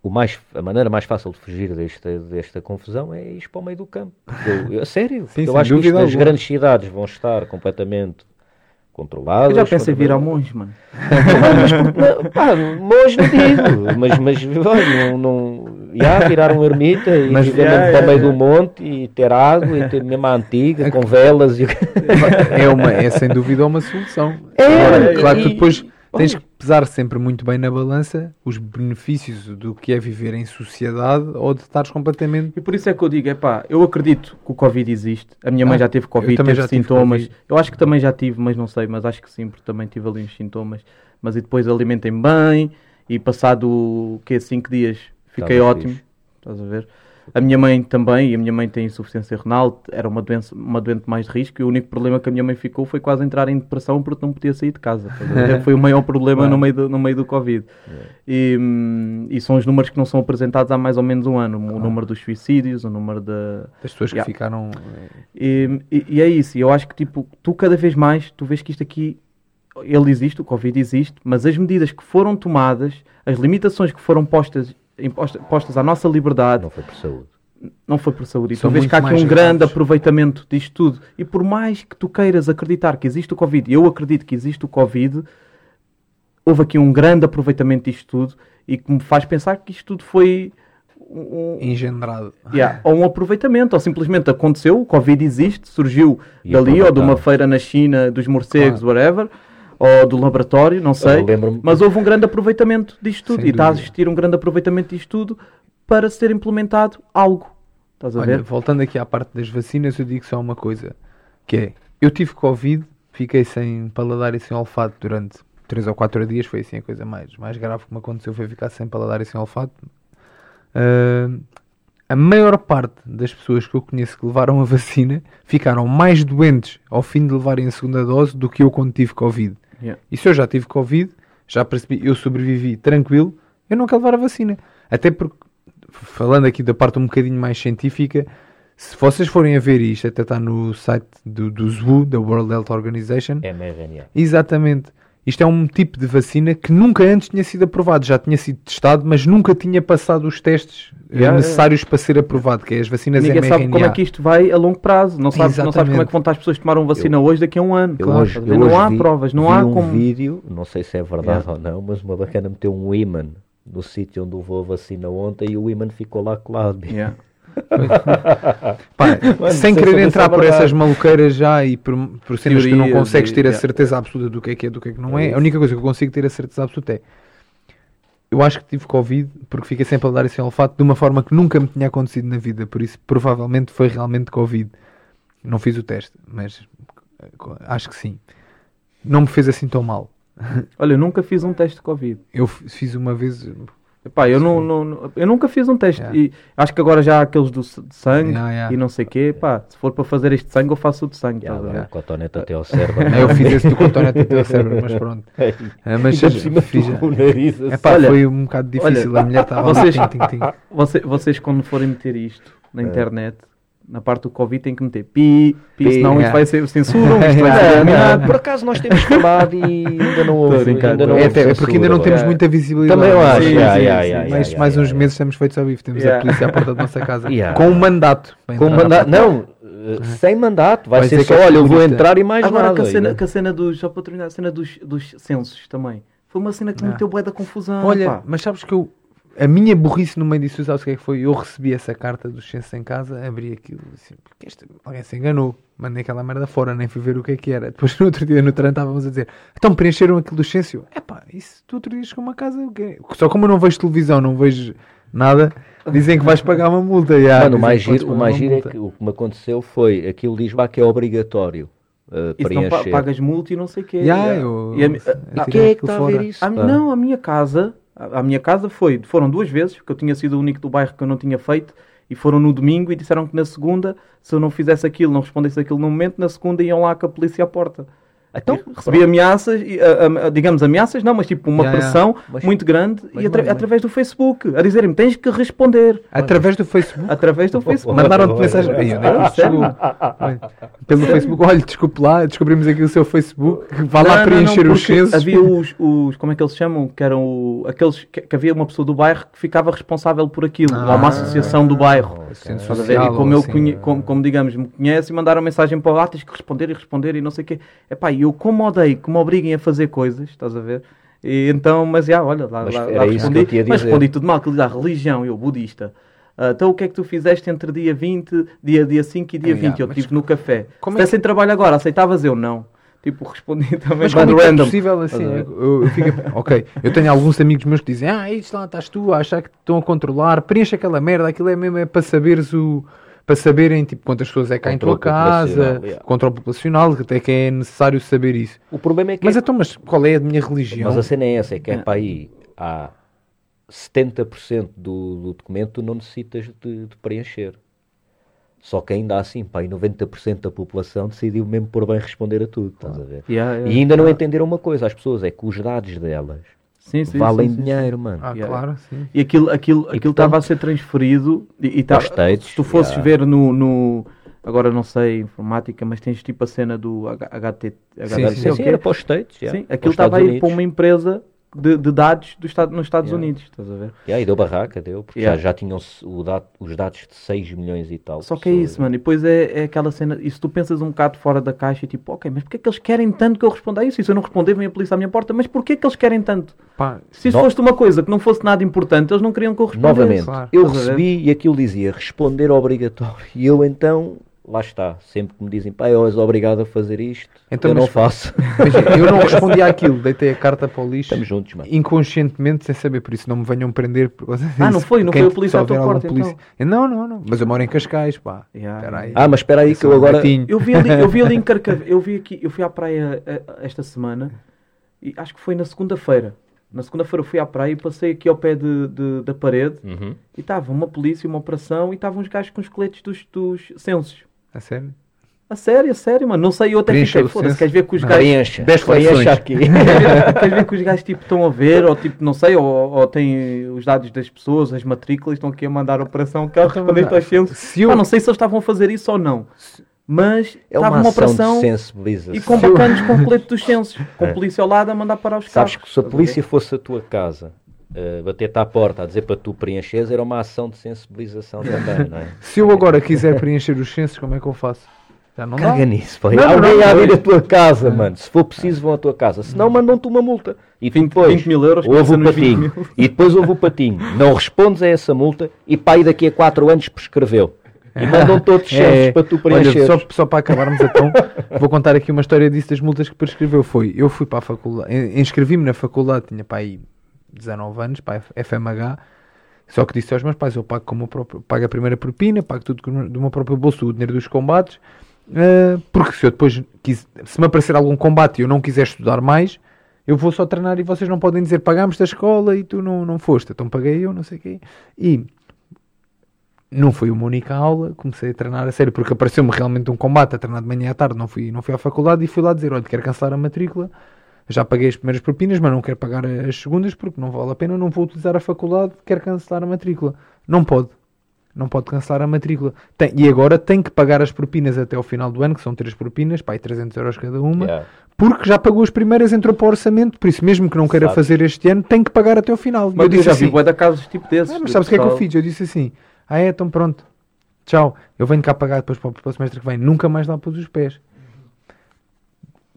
o mais, a maneira mais fácil de fugir desta, desta confusão é ir para o meio do campo. Eu, eu, a sério, Sim, eu acho que isto, as grandes cidades vão estar completamente controladas. Eu já pensei vir ao monge, mano. mas, pá, monge não digo, mas, mas não, não, já virar um ermita e mas, viver yeah, para o meio do monte e ter água e ter mesmo a antiga, é com velas. E... é, uma, é sem dúvida uma solução. É, Agora, claro que depois tens que pesar sempre muito bem na balança os benefícios do que é viver em sociedade ou de estares completamente. E por isso é que eu digo, é pá, eu acredito que o Covid existe. A minha mãe ah, já teve Covid, teve já sintomas. Tive eu acho que também já tive, mas não sei, mas acho que sim, porque também tive ali uns sintomas. Mas e depois alimentem bem e passado o que 5 dias fiquei ótimo. Fixe. Estás a ver? A minha mãe também, e a minha mãe tem insuficiência renal, era uma, doença, uma doente mais de risco, e o único problema que a minha mãe ficou foi quase entrar em depressão porque não podia sair de casa. foi o maior problema no, meio do, no meio do Covid. E, hum, e, são os números que não são apresentados há mais ou menos um ano: o número dos suicídios, o número de, das pessoas yeah. que ficaram. E, e, e, é isso, eu acho que tipo, tu cada vez mais tu vês que isto aqui ele existe, o Covid existe, mas as medidas que foram tomadas, as limitações que foram postas postas à nossa liberdade. Não foi por saúde. Não foi por saúde. E tu vês que há aqui um grande aproveitamento disto tudo. E por mais que tu queiras acreditar que existe o Covid, e eu acredito que existe o Covid, houve aqui um grande aproveitamento disto tudo e que me faz pensar que isto tudo foi um, engendrado. Yeah, ou um aproveitamento, ou simplesmente aconteceu, o Covid existe, surgiu e dali, ou de uma feira na China dos morcegos, claro. whatever ou do laboratório, não sei. Mas houve um grande aproveitamento disto tudo. Sem e está a existir um grande aproveitamento disto tudo para ser implementado algo. Estás a Olha, ver? Voltando aqui à parte das vacinas, eu digo só uma coisa: que é, eu tive Covid, fiquei sem paladar e sem olfato durante 3 ou 4 dias, foi assim a coisa mais, mais grave que me aconteceu, foi ficar sem paladar e sem olfato. uh, a maior parte das pessoas que eu conheço que levaram a vacina ficaram mais doentes ao fim de levarem a segunda dose do que eu quando tive Covid. Yeah. E se eu já tive Covid, já percebi, eu sobrevivi tranquilo, eu não quero levar a vacina. Até porque, falando aqui da parte um bocadinho mais científica, se vocês forem a ver isto, até está no site do, do ZWO, da World Health Organization. mRNA. Exatamente. Isto é um tipo de vacina que nunca antes tinha sido aprovado. Já tinha sido testado, mas nunca tinha passado os testes eh, Yeah, necessários para ser aprovado, que é as vacinas Ninguém mRNA. sabe como é que isto vai a longo prazo. Não sabes, não sabes como é que vão estar as pessoas que tomaram vacina hoje daqui a um ano. Eu Claro, hoje, eu não hoje há vi- provas, não vi há um como. vídeo, não sei se é verdade Yeah. ou não, mas uma bacana meteu um imã no sítio onde levou a vacina ontem e o imã ficou lá colado. Yeah. Mano, sem sei querer entrar é por essas maluqueiras já e por, por cenas que não consegues e- ter a yeah. certeza absoluta do que é que é, do que é que não É é, a única coisa que eu consigo ter a certeza absoluta é eu acho que tive Covid porque fiquei sempre a dar esse olfato de uma forma que nunca me tinha acontecido na vida, por isso provavelmente foi realmente Covid. Não fiz o teste, mas eh, acho que sim. Não me fez assim tão mal. Olha, eu nunca fiz um teste de Covid. Eu fiz uma vez. Epá, eu, não, não- eu nunca fiz um teste. Yeah. E acho que agora já há aqueles do sangue Yeah, yeah. e não sei o quê. Pá, se for para fazer este sangue, eu faço o de sangue. Agora o cotonete até ao cérebro. Eu fiz esse do cotonete até ao cérebro, mas pronto. Ah, mas Ainda por cima fiz o nariz assim. Epá, Olha, foi um bocado difícil. olha, a mulher estava vocês- lá. Tim, tim, tim. Você- vocês, quando forem meter isto na É. internet, na parte do Covid, tem que meter pi, pi, Pi, senão yeah. isto vai ser censuram, isto vai ser eliminado. não, por acaso nós temos falado e ainda não houve. Ainda não É, houve é porque ainda não censura, temos É. muita visibilidade. Também eu acho. Sim, yeah, sim, yeah, sim, yeah, sim. mais, uns meses estamos feitos ao vivo. Temos Yeah. a polícia à porta da nossa casa. Yeah. Com um mandato. Com na mandato, não, eh, sem mandato, vai, Vai ser ser só, que é olha, eu vou entrar e mais Agora nada. que a, cena, que a cena dos, só para terminar, a cena dos, dos censos também. Foi uma cena que me Ah. meteu bué da confusão. Olha, pá. mas sabes que eu. A minha burrice no meio disso, sabes o que é que foi? Eu recebi essa carta dos censos em casa, abri aquilo assim, porque este, alguém se enganou, mandei aquela merda fora, nem fui ver o que é que era. Depois no outro dia no trem estávamos a dizer, então preencheram aquilo do censo. É pá, isso tu outro dia chegou uma casa, o quê? Só como eu não vejo televisão, não vejo nada, dizem que vais pagar uma multa. yeah, Mano, o mais que giro, o mais giro é que o que me aconteceu foi, aquilo diz lá que é obrigatório eh, Isso não pa- preencher. pagas multa e não sei o quê. Yeah, Yeah. eu- E a eu a- Ah, quem é que está a ver isso? a- pá? não, a minha casa, a minha casa foi, foram duas vezes, porque eu tinha sido o único do bairro que eu não tinha feito, e foram no domingo e disseram que na segunda, se eu não fizesse aquilo, não respondesse aquilo no momento, na segunda iam lá com a polícia à porta. Então, Recebi ameaças, e, a- a- digamos ameaças, não, mas tipo uma Yeah, pressão Mas- muito grande mas e atra- mano, através do Facebook, a dizerem-me tens que responder. Através do Facebook. Através do Facebook. Mandaram-te mensagem. É? Olha, Pelo Facebook. Olha, desculpe lá, descobrimos aqui o seu Facebook. Vá lá Não, não, preencher não, os censos. Havia os, os, como é que eles chamam? Que eram o- aqueles que, que havia uma pessoa do bairro que ficava responsável por aquilo, ou uma Ah. associação do bairro. Ver? social, E como, eu assim, conhe- como, como, digamos, me conhece e mandaram mensagem para lá, tens que responder e responder e não sei o quê. Epá, e eu como odeio que me obriguem a fazer coisas, estás a ver? E então, mas já, olha, lá, Mas lá, lá respondi, que mas respondi tudo mal, que lhe dá religião, eu budista. Ah, então o que é que tu fizeste entre dia 20, dia, dia 5 e dia Ah, 20? yeah, eu estive no café. como Se é dessem trabalho agora, aceitavas eu? Não. Tipo, respondi também Mas como é que é random. possível assim? Eu, eu fico, ok, eu tenho alguns amigos meus que dizem: Ah, isto lá estás tu a achar que te estão a controlar, preenche aquela merda, aquilo é mesmo é para saberes o. Para saberem tipo, quantas pessoas é que há em tua casa, yeah. controle populacional, até que é necessário saber isso. o problema é que Mas então, mas qual é a minha religião? Mas a cena é essa, é que é É. para aí há 70% do, do documento não necessitas de, de preencher. Só que ainda assim, pá, aí 90% da população decidiu mesmo por bem responder a tudo, estás a ver? Yeah, yeah. E ainda não entenderam uma coisa, as pessoas, é que os dados delas Sim, sim, valem sim, sim, sim. dinheiro, mano. Ah, Yeah. claro, sim. E aquilo aquilo, aquilo portanto, estava a ser transferido e, e tá- States, se tu fosses yeah. ver no, no- agora não sei informática, mas tens tipo a cena do H- HT, HTC, sim, Sim, quê? era para os States, já, Sim, aquilo estava a ir para uma empresa de, de dados do estado, nos Estados Yeah. Unidos, estás a ver? Yeah, e deu barraca, deu, porque Yeah. já, já tinham dado- os dados de 6 milhões e tal. Só que é pessoas. isso, mano. E depois é, é aquela cena. E se tu pensas um bocado fora da caixa, tipo, ok, mas porquê é que eles querem tanto que eu responda a isso? E se eu não responder, vem a polícia à minha porta. Mas porquê é que eles querem tanto? Pá, Se isso No- fosse uma coisa que não fosse nada importante, eles não queriam que eu respondesse. Novamente, claro. eu recebi e aquilo dizia responder obrigatório. E eu então, lá está, sempre que me dizem, pá, és obrigado a fazer isto, Então, eu não mas- faço. imagina, eu não respondi àquilo, deitei a carta para o lixo. Estamos juntos, mano. inconscientemente sem saber, por isso não me venham prender por causa disso. Ah, não foi? Não Quem- foi a polícia à tua porta, polícia- Não, não, não. Mas eu moro em Cascais, pá. Yeah. Espera aí. Ah, mas espera aí que eu agora... gatinho. Eu vi ali, eu vi ali em Carcavelos, eu vi aqui, eu fui à praia eh, esta semana e acho que foi na segunda-feira. Na segunda-feira fui à praia e passei aqui ao pé de, de da parede Uhum. e estava uma polícia, uma operação e estavam uns gajos com os coletes dos, dos censos. A sério? A sério, a sério, mano. Não sei, eu até fiquei, foda-se, queres ver que os gajos... Preencha. Flexões. aqui. Queres ver que os gajos tipo, estão a ver, ou tipo, não sei, ou, ou têm os dados das pessoas, as matrículas, estão aqui a mandar a operação, que respondente aos censos. Se eu, Pá, não sei se eles estavam a fazer isso ou não, mas É estava uma uma ação operação de sensibilização. e com bacanos com o colete dos censos, com É. a polícia ao lado a mandar parar os Sabes carros. que se a polícia fosse a tua casa, uh, bater-te à porta a dizer para tu preencheres, era uma ação de sensibilização também, não é? se eu agora quiser preencher os censos, como é que eu faço? Já não dá. Caga nisso, pá. Não, não, Alguém não, há de ir à tua casa, mano. Se for preciso, vão à tua casa. Se não, mandam-te uma multa. E 20, depois, 20 mil euros, houve o nos 20 patinho. E depois houve o patinho. Não respondes a essa multa e e daqui a 4 anos prescreveu. E mandam todos censos É, para tu olha, preencheres. só, só para acabarmos então, vou contar aqui uma história disso das multas que prescreveu. Foi, eu fui para a faculdade, inscrevi-me na faculdade, tinha para aí 19 anos, para a FMH, só que disse aos meus pais, eu pago, como próprio, pago a primeira propina, pago tudo do meu próprio bolso, o dinheiro dos combates, eh, porque se eu depois, quis, se me aparecer algum combate e eu não quiser estudar mais, eu vou só treinar e vocês não podem dizer pagámos da escola e tu não, não foste, então paguei eu, não sei o quê. E não foi uma única aula, comecei a treinar a sério, porque apareceu-me realmente um combate a treinar de manhã à tarde, não fui, não fui à faculdade e fui lá dizer, olha, quero cancelar a matrícula, já paguei as primeiras propinas, mas não quero pagar as segundas porque não vale a pena, não vou utilizar a faculdade, quero cancelar a matrícula. Não pode. Não pode cancelar a matrícula. Tem- e agora tem que pagar as propinas até ao final do ano, que são três propinas, pá, e 300 euros cada uma, Yeah. porque já pagou as primeiras, entrou para o orçamento, por isso mesmo que não queira Sabes. fazer este ano, tem que pagar até ao final. Mas eu eu disse já assim, vi de casos tipo desses. ah, mas sabes o que é que eu fiz? Eu disse assim: Ah, é, então pronto, tchau. Eu venho cá pagar depois para o, para o semestre que vem. Nunca mais lá pus os pés.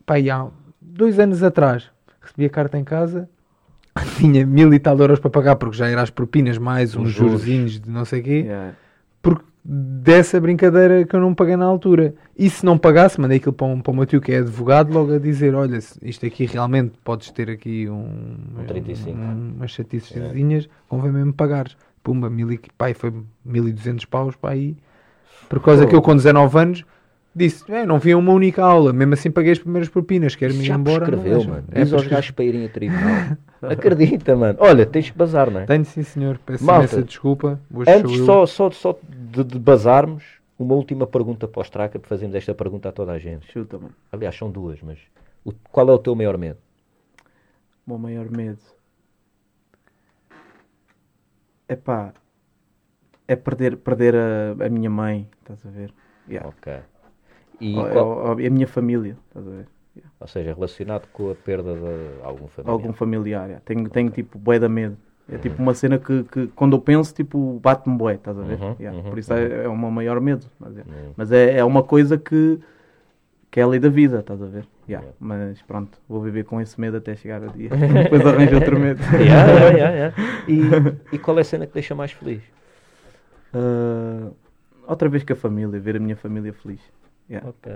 Pá, e há dois anos atrás recebi a carta em casa, tinha mil e tal euros para pagar, porque já era as propinas mais uns jurozinhos de não sei o quê, Yeah. porque dessa brincadeira que eu não paguei na altura. E se não pagasse, mandei aquilo para, um, para o meu tio que é advogado, logo a dizer: Olha, isto aqui realmente podes ter aqui um, Um 35. um- umas chaticezinhas, convém mesmo pagares. Pumba, mil e, pai, foi 1200 paus para aí. Por causa que eu com 19 anos disse: é, não vi uma única aula, mesmo assim paguei as primeiras propinas, quero-me ir Já embora. deixa. mano. É, Diz aos gajos para irem a tribunal. Acredita, mano. Olha, tens que bazar, não é? Tenho sim, senhor. Peço Malta, imensa desculpa. Hoje Antes sou eu. só, só, só de, de bazarmos, uma última pergunta para o Straca, porque fazemos esta pergunta a toda a gente. Chuta, mano. Aliás, são duas, mas o- qual é o teu maior medo? O meu maior medo. É pá. É perder, perder a, a minha mãe, estás a ver? Yeah. Ok. E Ou- qual- ou- ou a minha família, estás a ver? ou seja, relacionado com a perda de algum familiar. Algum familiar. yeah. Tenho, tenho tipo bué da medo. É tipo uma cena que, que quando eu penso, tipo, bate-me bué, estás a ver? Uhum, Yeah. uhum, Por isso é, é o meu maior medo. Mas, é, Uhum. mas é, é uma coisa que, que é a lei da vida, estás a ver? Yeah. Mas pronto, vou viver com esse medo até chegar a dia. Depois arranjo outro medo. E, e qual é a cena que deixa mais feliz? Ah, outra vez com a família, ver a minha família feliz. Yeah. Ok.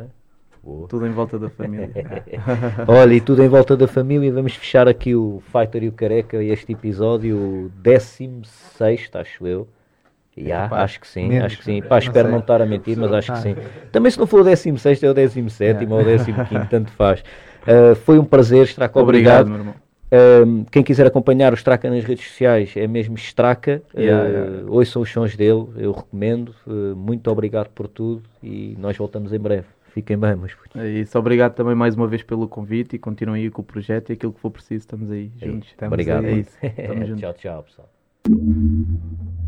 Boa. Tudo em volta da família. Olha, e tudo em volta da família. Vamos fechar aqui o Fighter e o Careca, este episódio, o 16, acho eu. Yeah, Epá, acho que sim, menos, acho que sim. não Pá, espero sei. não estar a mentir, mas acho que sim. Também se não for o 16 é o 17 ou o 15, tanto faz. Uh, foi um prazer, Straca, Obrigado, obrigado. Um, quem quiser acompanhar o Straca nas redes sociais é mesmo Straca. Yeah, Uh, yeah. Ouçam os sons dele, eu recomendo. Uh, muito obrigado por tudo e nós voltamos em breve. Fiquem bem, meus putos. É isso. Obrigado também mais uma vez pelo convite e continuem aí com o projeto e aquilo que for preciso, estamos aí juntos. Estamos Obrigado. É aí. isso. Tamo junto. tchau, tchau, pessoal.